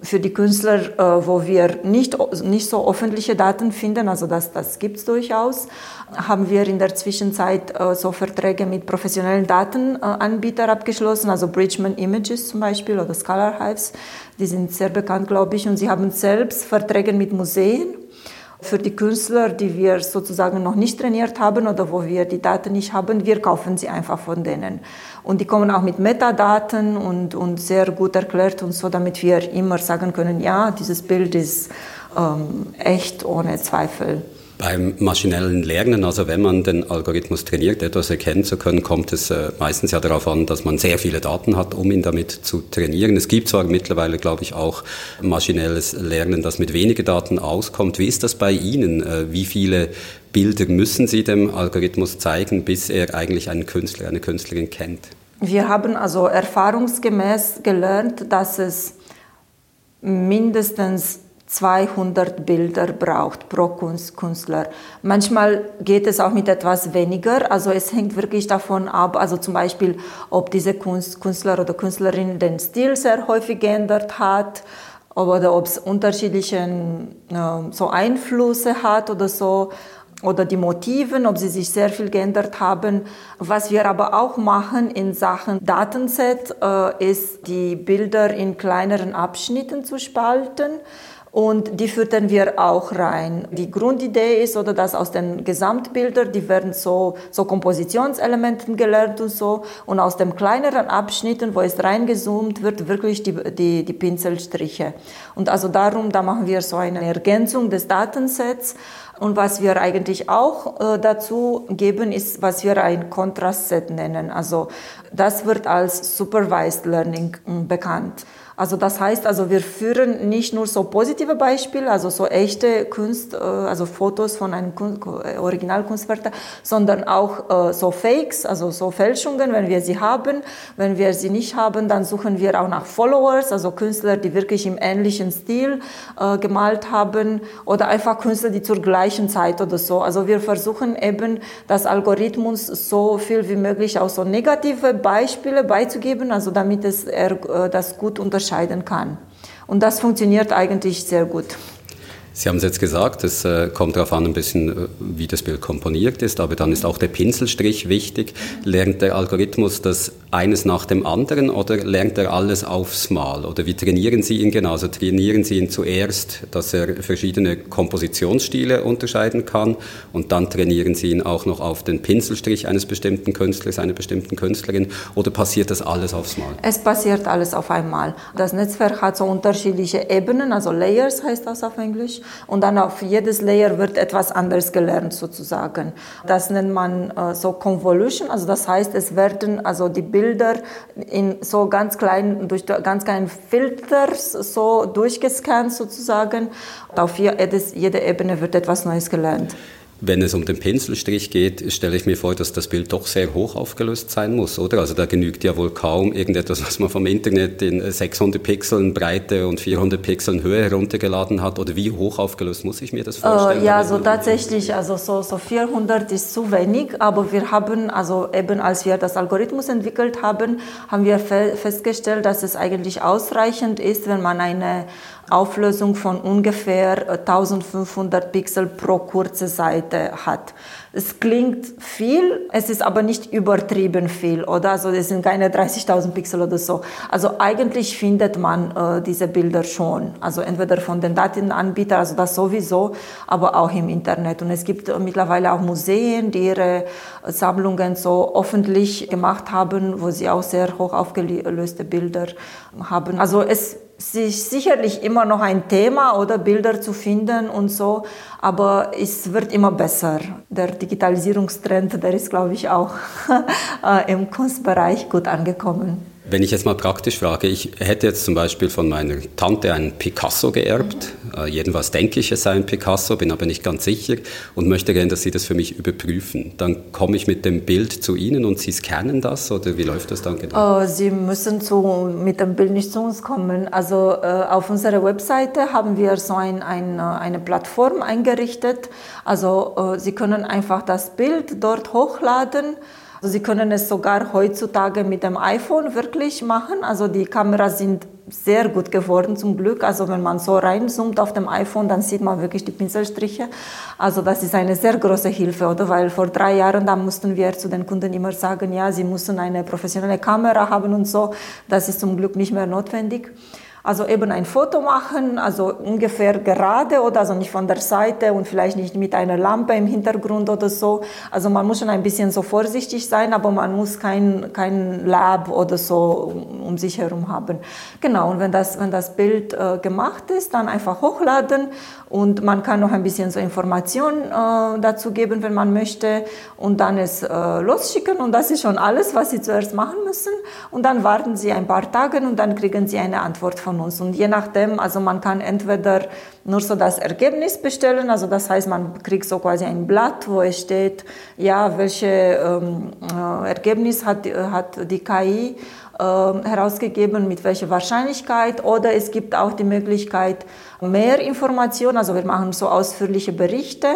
Für die Künstler, äh, wo wir nicht, nicht so öffentliche Daten finden, also das, das gibt es durchaus, haben wir in der Zwischenzeit äh, so Verträge mit professionellen Datenanbietern abgeschlossen, also Bridgman Images zum Beispiel oder Scholar Hives, die sind sehr bekannt, glaube ich, und sie haben selbst Verträge mit Museen für die Künstler, die wir sozusagen noch nicht trainiert haben oder wo wir die Daten nicht haben, wir kaufen sie einfach von denen. Und die kommen auch mit Metadaten und, und sehr gut erklärt und so, damit wir immer sagen können, ja, dieses Bild ist ähm, echt ohne Zweifel. Beim maschinellen Lernen, also wenn man den Algorithmus trainiert, etwas erkennen zu können, kommt es äh, meistens ja darauf an, dass man sehr viele Daten hat, um ihn damit zu trainieren. Es gibt zwar mittlerweile, glaube ich, auch maschinelles Lernen, das mit weniger Daten auskommt. Wie ist das bei Ihnen? Äh, wie viele Bilder müssen Sie dem Algorithmus zeigen, bis er eigentlich einen Künstler, eine Künstlerin kennt? Wir haben also erfahrungsgemäß gelernt, dass es mindestens 200 Bilder braucht pro Künstler. Manchmal geht es auch mit etwas weniger. Also es hängt wirklich davon ab, also zum Beispiel, ob diese Kunst, Künstler oder Künstlerin den Stil sehr häufig geändert hat oder ob es unterschiedliche äh, so Einflüsse hat oder so. oder die Motiven, ob sie sich sehr viel geändert haben. Was wir aber auch machen in Sachen Datenset, äh, ist die Bilder in kleineren Abschnitten zu spalten und die füttern wir auch rein. Die Grundidee ist, oder dass aus den Gesamtbildern, die werden so, so Kompositionselementen gelernt und so, und aus den kleineren Abschnitten, wo es reingezoomt wird, wirklich die, die, die Pinselstriche. Und also darum, da machen wir so eine Ergänzung des Datensets. Und was wir eigentlich auch äh, dazu geben, ist, was wir ein Kontrastset nennen. Also das wird als Supervised Learning äh, bekannt. Also das heißt, also wir führen nicht nur so positive Beispiele, also so echte Kunst, äh, also Fotos von einem äh, Originalkunstwerk, sondern auch äh, so Fakes, also so Fälschungen, wenn wir sie haben. Wenn wir sie nicht haben, dann suchen wir auch nach Followers, also Künstler, die wirklich im ähnlichen Stil gemalt haben oder einfach Künstler, die zur gleichen Zeit oder so. Also wir versuchen eben, das Algorithmus so viel wie möglich auch so negative Beispiele beizugeben, also damit es er das gut unterscheidet unterscheiden kann. Und das funktioniert eigentlich sehr gut. Sie haben es jetzt gesagt, es äh, kommt darauf an, ein bisschen, äh, wie das Bild komponiert ist, aber dann ist auch der Pinselstrich wichtig. Lernt der Algorithmus das eines nach dem anderen oder lernt er alles aufs Mal? Oder wie trainieren Sie ihn genau? Also trainieren Sie ihn zuerst, dass er verschiedene Kompositionsstile unterscheiden kann und dann trainieren Sie ihn auch noch auf den Pinselstrich eines bestimmten Künstlers, einer bestimmten Künstlerin oder passiert das alles aufs Mal? Es passiert alles auf einmal. Das Netzwerk hat so unterschiedliche Ebenen, also Layers heißt das auf Englisch und dann auf jedes Layer wird etwas anderes gelernt sozusagen. Das nennt man äh, so Convolution, also das heißt, es werden also die Bilder in so ganz kleinen, durch ganz kleinen Filters so durchgescannt sozusagen. Und auf jedes, jede Ebene wird etwas Neues gelernt. Wenn es um den Pinselstrich geht, stelle ich mir vor, dass das Bild doch sehr hoch aufgelöst sein muss, oder? Also da genügt ja wohl kaum irgendetwas, was man vom Internet in 600 Pixeln Breite und 400 Pixeln Höhe heruntergeladen hat. Oder wie hoch aufgelöst muss ich mir das vorstellen? Äh, ja, so tatsächlich, also so, so 400 ist zu wenig, aber wir haben, also eben als wir das Algorithmus entwickelt haben, haben wir fe festgestellt, dass es eigentlich ausreichend ist, wenn man eine Auflösung von ungefähr 1500 äh, Pixel pro kurze Seite hat. Es klingt viel, es ist aber nicht übertrieben viel, oder? Also es sind keine 30.000 Pixel oder so. Also eigentlich findet man äh, diese Bilder schon. Also entweder von den Datenanbietern, also das sowieso, aber auch im Internet. Und es gibt äh, mittlerweile auch Museen, die ihre Sammlungen so öffentlich gemacht haben, wo sie auch sehr hoch aufgelöste Bilder haben. Also es ist sicherlich immer noch ein Thema oder Bilder zu finden und so, aber es wird immer besser. Der Digitalisierungstrend, der ist, glaube ich, auch äh, im Kunstbereich gut angekommen. Wenn ich jetzt mal praktisch frage, ich hätte jetzt zum Beispiel von meiner Tante einen Picasso geerbt. Mhm. Äh, jedenfalls denke ich, es sei ein Picasso, bin aber nicht ganz sicher und möchte gerne, dass Sie das für mich überprüfen. Dann komme ich mit dem Bild zu Ihnen und Sie scannen das oder wie läuft das dann genau? Äh, Sie müssen zu, mit dem Bild nicht zu uns kommen. Also äh, auf unserer Webseite haben wir so ein, ein, eine Plattform eingerichtet. Also äh, Sie können einfach das Bild dort hochladen. Also Sie können es sogar heutzutage mit dem iPhone wirklich machen. Also die Kameras sind sehr gut geworden zum Glück. Also wenn man so reinzoomt auf dem iPhone, dann sieht man wirklich die Pinselstriche. Also das ist eine sehr große Hilfe, oder? Weil vor drei Jahren, da mussten wir zu den Kunden immer sagen, ja, sie müssen eine professionelle Kamera haben und so. Das ist zum Glück nicht mehr notwendig. Also eben ein Foto machen, also ungefähr gerade oder also nicht von der Seite und vielleicht nicht mit einer Lampe im Hintergrund oder so. Also man muss schon ein bisschen so vorsichtig sein, aber man muss kein, kein Lab oder so um sich herum haben. Genau, und wenn das, wenn das Bild äh, gemacht ist, dann einfach hochladen und man kann noch ein bisschen so Informationen äh, dazu geben, wenn man möchte und dann es äh, losschicken und das ist schon alles, was Sie zuerst machen müssen und dann warten Sie ein paar Tage und dann kriegen Sie eine Antwort von uns. Und je nachdem, also man kann entweder nur so das Ergebnis bestellen, also das heißt, man kriegt so quasi ein Blatt, wo es steht, ja, welche ähm, äh, Ergebnis hat, hat die KI äh, herausgegeben, mit welcher Wahrscheinlichkeit. Oder es gibt auch die Möglichkeit, mehr Informationen, also wir machen so ausführliche Berichte.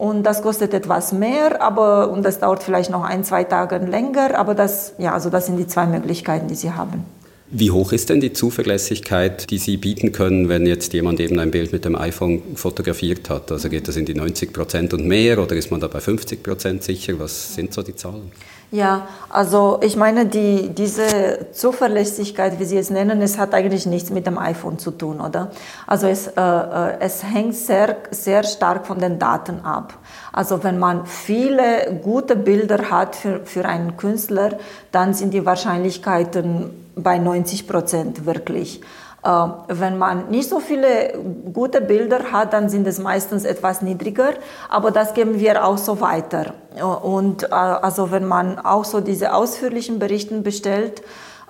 Und das kostet etwas mehr, aber und das dauert vielleicht noch ein, zwei Tage länger. Aber das, ja, also das sind die zwei Möglichkeiten, die Sie haben. Wie hoch ist denn die Zuverlässigkeit, die Sie bieten können, wenn jetzt jemand eben ein Bild mit dem iPhone fotografiert hat? Also geht das in die 90 Prozent und mehr oder ist man da bei 50 Prozent sicher? Was sind so die Zahlen? Ja, also ich meine, die, diese Zuverlässigkeit, wie Sie es nennen, es hat eigentlich nichts mit dem iPhone zu tun, oder? Also es, äh, äh, es hängt sehr, sehr stark von den Daten ab. Also wenn man viele gute Bilder hat für, für einen Künstler, dann sind die Wahrscheinlichkeiten bei 90 Prozent wirklich. Äh, wenn man nicht so viele gute Bilder hat, dann sind es meistens etwas niedriger, aber das geben wir auch so weiter. Äh, und äh, also wenn man auch so diese ausführlichen Berichte bestellt,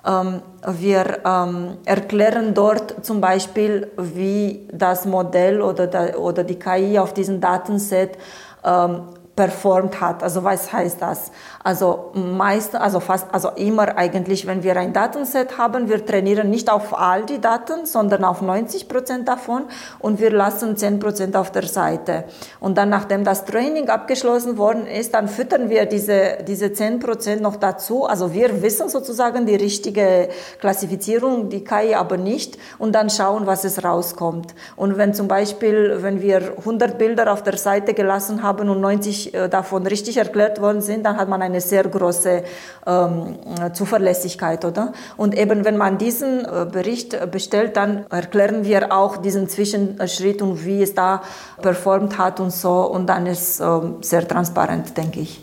ähm, wir ähm, erklären dort zum Beispiel, wie das Modell oder, oder die KI auf diesem Datenset ähm, performt hat. Also was heißt das? Also meist, also fast, also immer eigentlich, wenn wir ein Datenset haben, wir trainieren nicht auf all die Daten, sondern auf 90 Prozent davon und wir lassen 10 Prozent auf der Seite. Und dann, nachdem das Training abgeschlossen worden ist, dann füttern wir diese, diese 10 Prozent noch dazu. Also wir wissen sozusagen die richtige Klassifizierung, die KI aber nicht und dann schauen, was es rauskommt. Und wenn zum Beispiel, wenn wir 100 Bilder auf der Seite gelassen haben und 90 äh, davon richtig erklärt worden sind, dann hat man eine sehr große ähm, Zuverlässigkeit, oder? Und eben wenn man diesen äh, Bericht bestellt, dann erklären wir auch diesen Zwischenschritt und wie es da performt hat und so. Und dann ist ähm, sehr transparent, denke ich.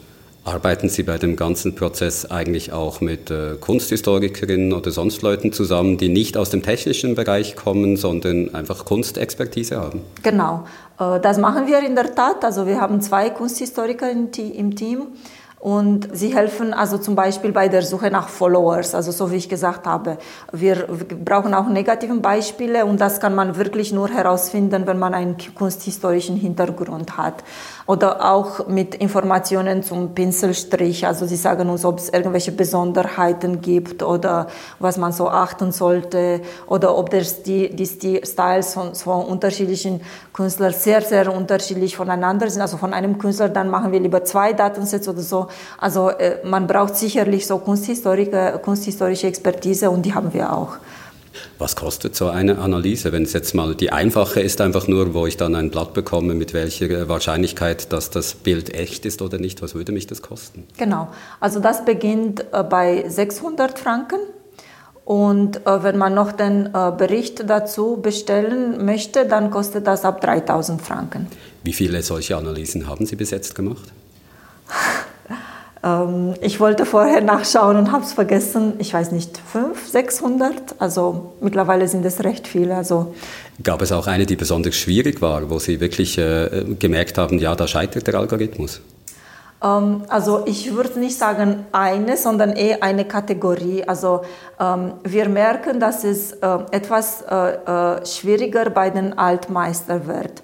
Arbeiten Sie bei dem ganzen Prozess eigentlich auch mit äh, Kunsthistorikerinnen oder sonst Leuten zusammen, die nicht aus dem technischen Bereich kommen, sondern einfach Kunstexpertise haben? Genau, das machen wir in der Tat. Also wir haben zwei Kunsthistoriker im Team und sie helfen also zum Beispiel bei der Suche nach Followers, also so wie ich gesagt habe. Wir brauchen auch negative Beispiele und das kann man wirklich nur herausfinden, wenn man einen kunsthistorischen Hintergrund hat oder auch mit Informationen zum Pinselstrich. Also sie sagen uns, ob es irgendwelche Besonderheiten gibt oder was man so achten sollte oder ob das die, die Styles von, von unterschiedlichen Künstlern sehr, sehr unterschiedlich voneinander sind. Also von einem Künstler, dann machen wir lieber zwei Datensets oder so. Also äh, man braucht sicherlich so kunsthistorische Expertise und die haben wir auch. Was kostet so eine Analyse, wenn es jetzt mal die einfache ist, einfach nur, wo ich dann ein Blatt bekomme, mit welcher Wahrscheinlichkeit, dass das Bild echt ist oder nicht? Was würde mich das kosten? Genau, also das beginnt äh, bei 600 Franken. Und äh, wenn man noch den äh, Bericht dazu bestellen möchte, dann kostet das ab 3000 Franken. Wie viele solche Analysen haben Sie bis jetzt gemacht? Ähm, ich wollte vorher nachschauen und habe es vergessen. Ich weiß nicht, 500, 600. Also mittlerweile sind es recht viele. Also Gab es auch eine, die besonders schwierig war, wo Sie wirklich äh, gemerkt haben, ja, da scheitert der Algorithmus? Ähm, also ich würde nicht sagen eine, sondern eher eine Kategorie. Also ähm, wir merken, dass es äh, etwas äh, äh schwieriger bei den Altmeister wird.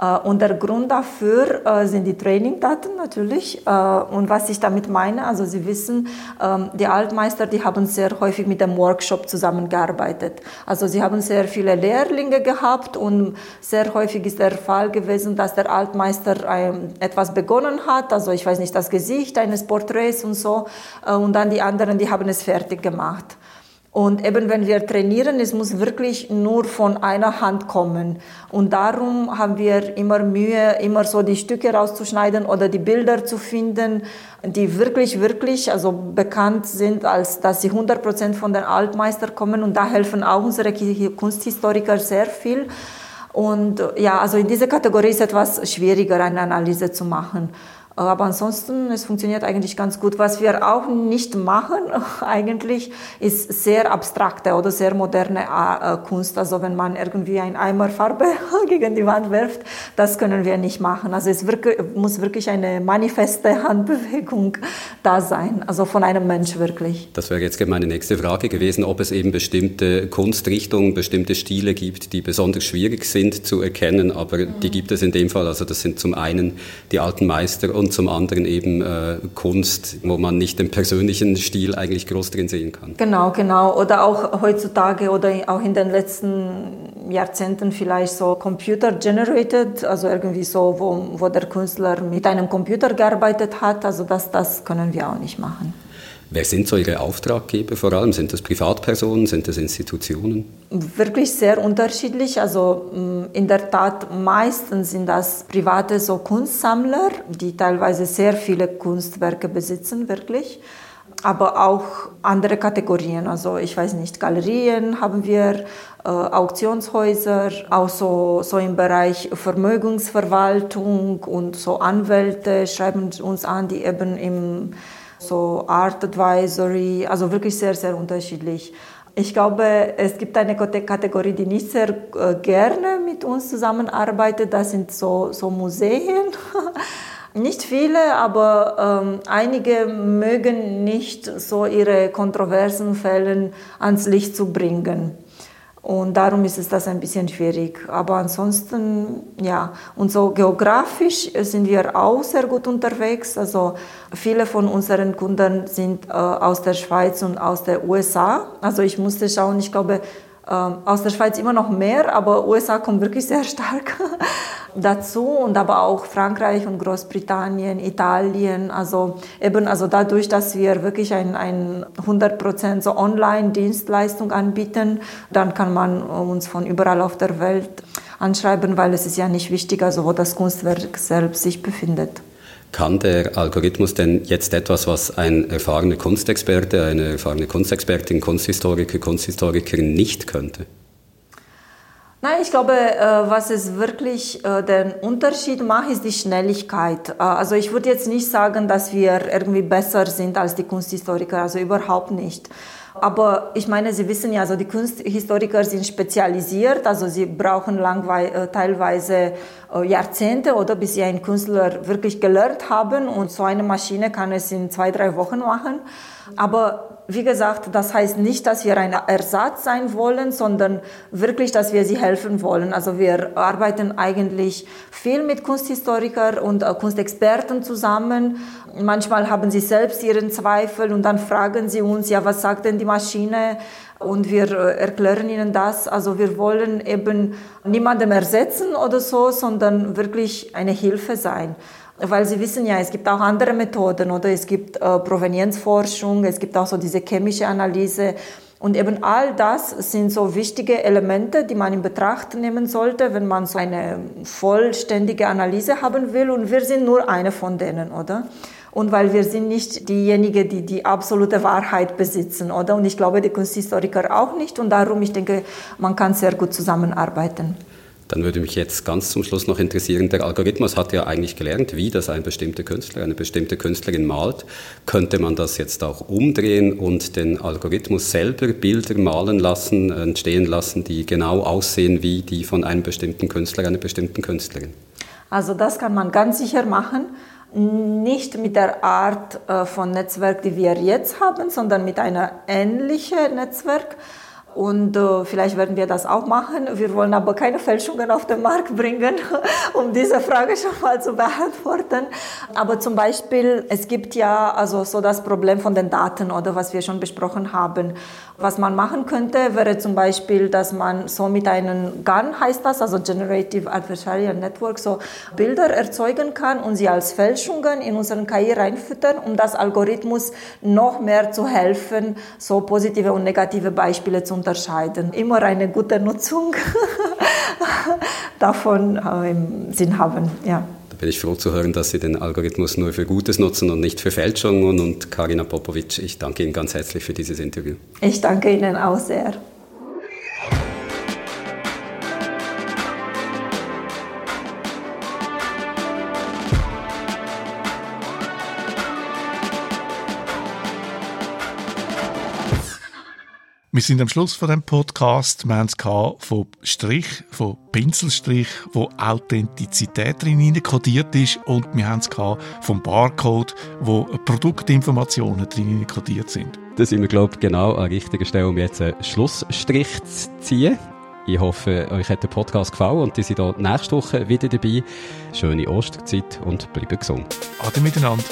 Äh, und der Grund dafür äh, sind die Trainingdaten natürlich. Äh, und was ich damit meine, also Sie wissen, ähm, die Altmeister, die haben sehr häufig mit dem Workshop zusammengearbeitet. Also sie haben sehr viele Lehrlinge gehabt und sehr häufig ist der Fall gewesen, dass der Altmeister etwas begonnen hat, also ich weiß nicht, das Gesicht eines Porträts und so, und dann die anderen, die haben es fertig gemacht. Und eben wenn wir trainieren, es muss wirklich nur von einer Hand kommen. Und darum haben wir immer Mühe, immer so die Stücke rauszuschneiden oder die Bilder zu finden, die wirklich, wirklich also bekannt sind, als dass sie 100 Prozent von den Altmeister kommen. Und da helfen auch unsere Kunsthistoriker sehr viel. Und ja, also in dieser Kategorie ist etwas schwieriger, eine Analyse zu machen. Aber ansonsten, es funktioniert eigentlich ganz gut. Was wir auch nicht machen, eigentlich, ist sehr abstrakte oder sehr moderne äh, Kunst. Also wenn man irgendwie ein Eimer Farbe gegen die Wand wirft, das können wir nicht machen. Also es muss wirklich eine manifeste Handbewegung da sein, also von einem Mensch wirklich. Das wäre jetzt meine nächste Frage gewesen, ob es eben bestimmte Kunstrichtungen, bestimmte Stile gibt, die besonders schwierig sind zu erkennen, aber mhm. die gibt es in dem Fall. Also das sind zum einen die alten Meister und zum anderen eben äh, Kunst, wo man nicht den persönlichen Stil eigentlich groß drin sehen kann. Genau, genau. Oder auch heutzutage oder auch in den letzten Jahrzehnten vielleicht so computer-generated, also irgendwie so, wo, wo der Künstler mit einem Computer gearbeitet hat. Also das, das können wir auch nicht machen. Wer sind so Ihre Auftraggeber vor allem? Sind das Privatpersonen, sind das Institutionen? Wirklich sehr unterschiedlich. Also mm, in der Tat meistens sind das private so Kunstsammler, die teilweise sehr viele Kunstwerke besitzen, wirklich aber auch andere Kategorien. Also ich weiß nicht, Galerien haben wir, äh, Auktionshäuser, auch so, so im Bereich Vermögensverwaltung und so Anwälte schreiben uns an, die eben im so Art Advisory, also wirklich sehr, sehr unterschiedlich. Ich glaube, es gibt eine Kategorie, die nicht sehr äh, gerne mit uns zusammenarbeitet. Das sind so, so Museen. Nicht viele, aber ähm, einige mögen nicht so ihre kontroversen Fälle ans Licht zu bringen. Und darum ist es das ein bisschen schwierig. Aber ansonsten, ja, und so geografisch sind wir auch sehr gut unterwegs. Also viele von unseren Kunden sind äh, aus der Schweiz und aus der USA. Also ich musste schauen, ich glaube, aus der Schweiz immer noch mehr, aber USA kommt wirklich sehr stark dazu und aber auch Frankreich und Großbritannien, Italien. Also eben also dadurch, dass wir wirklich ein, ein 100% so Online-Dienstleistung anbieten, dann kann man uns von überall auf der Welt anschreiben, weil es ist ja nicht wichtig, also wo das Kunstwerk selbst sich befindet. Kann der Algorithmus denn jetzt etwas, was ein erfahrener Kunstexperte, eine erfahrene Kunstexpertin, Kunsthistoriker, Kunsthistorikerin nicht könnte? Nein, ich glaube, äh, was es wirklich äh, den Unterschied macht, ist die Schnelligkeit. Äh, also ich würde jetzt nicht sagen, dass wir irgendwie besser sind als die Kunsthistoriker, also überhaupt nicht. Aber ich meine, Sie wissen ja, also die Kunsthistoriker sind spezialisiert, also sie brauchen teilweise Jahrzehnte oder bis sie einen Künstler wirklich gelernt haben und so eine Maschine kann es in zwei, drei Wochen machen. Aber wie gesagt, das heißt nicht, dass wir ein Ersatz sein wollen, sondern wirklich, dass wir sie helfen wollen. Also wir arbeiten eigentlich viel mit Kunsthistorikern und äh, Kunstexperten zusammen. Manchmal haben sie selbst ihren Zweifel und dann fragen sie uns, ja, was sagt denn die Maschine? Und wir äh, erklären ihnen das. Also wir wollen eben niemandem ersetzen oder so, sondern wirklich eine Hilfe sein weil Sie wissen ja, es gibt auch andere Methoden oder es gibt äh, Provenienzforschung, es gibt auch so diese chemische Analyse. Und eben all das sind so wichtige Elemente, die man in Betracht nehmen sollte, wenn man so eine vollständige Analyse haben will. Und wir sind nur eine von denen, oder? Und weil wir sind nicht diejenigen, die die absolute Wahrheit besitzen, oder? Und ich glaube, die Kunsthistoriker auch nicht. Und darum, ich denke, man kann sehr gut zusammenarbeiten. Dann würde mich jetzt ganz zum Schluss noch interessieren, der Algorithmus hat ja eigentlich gelernt, wie das ein bestimmter Künstler, eine bestimmte Künstlerin malt. Könnte man das jetzt auch umdrehen und den Algorithmus selber Bilder malen lassen, entstehen lassen, die genau aussehen wie die von einem bestimmten Künstler, einer bestimmten Künstlerin? Also das kann man ganz sicher machen nicht mit der Art äh, von Netzwerk, die wir jetzt haben, sondern mit einer ähnlichen Netzwerk. Und äh, vielleicht werden wir das auch machen. Wir wollen aber keine Fälschungen auf den Markt bringen, um diese Frage schon mal zu beantworten. Aber zum Beispiel, es gibt ja also so das Problem von den Daten oder was wir schon besprochen haben. Was man machen könnte, wäre zum Beispiel, dass man so mit einem GAN heißt das, also Generative Adversarial Network, so Bilder erzeugen kann und sie als Fälschungen in unseren KI reinfüttern, um das Algorithmus noch mehr zu helfen, so positive und negative Beispiele zu unterscheiden. Immer eine gute Nutzung davon äh, im Sinn haben, ja bin ich froh zu hören, dass Sie den Algorithmus nur für Gutes nutzen und nicht für Fälschungen. Und Karina Popovic, ich danke Ihnen ganz herzlich für dieses Interview. Ich danke Ihnen auch sehr. Wir sind am Schluss von dem Podcast. Wir haben es von Strich, von Pinselstrich, wo Authentizität drin kodiert ist, und wir haben es vom Barcode, wo Produktinformationen drin kodiert sind. Da sind wir, glaube ich, genau an der richtigen Stelle, um jetzt einen Schlussstrich zu ziehen. Ich hoffe, euch hat der Podcast gefallen und ihr seid auch nächste Woche wieder dabei. Schöne Osterzeit und bleibt gesund. Ade miteinander.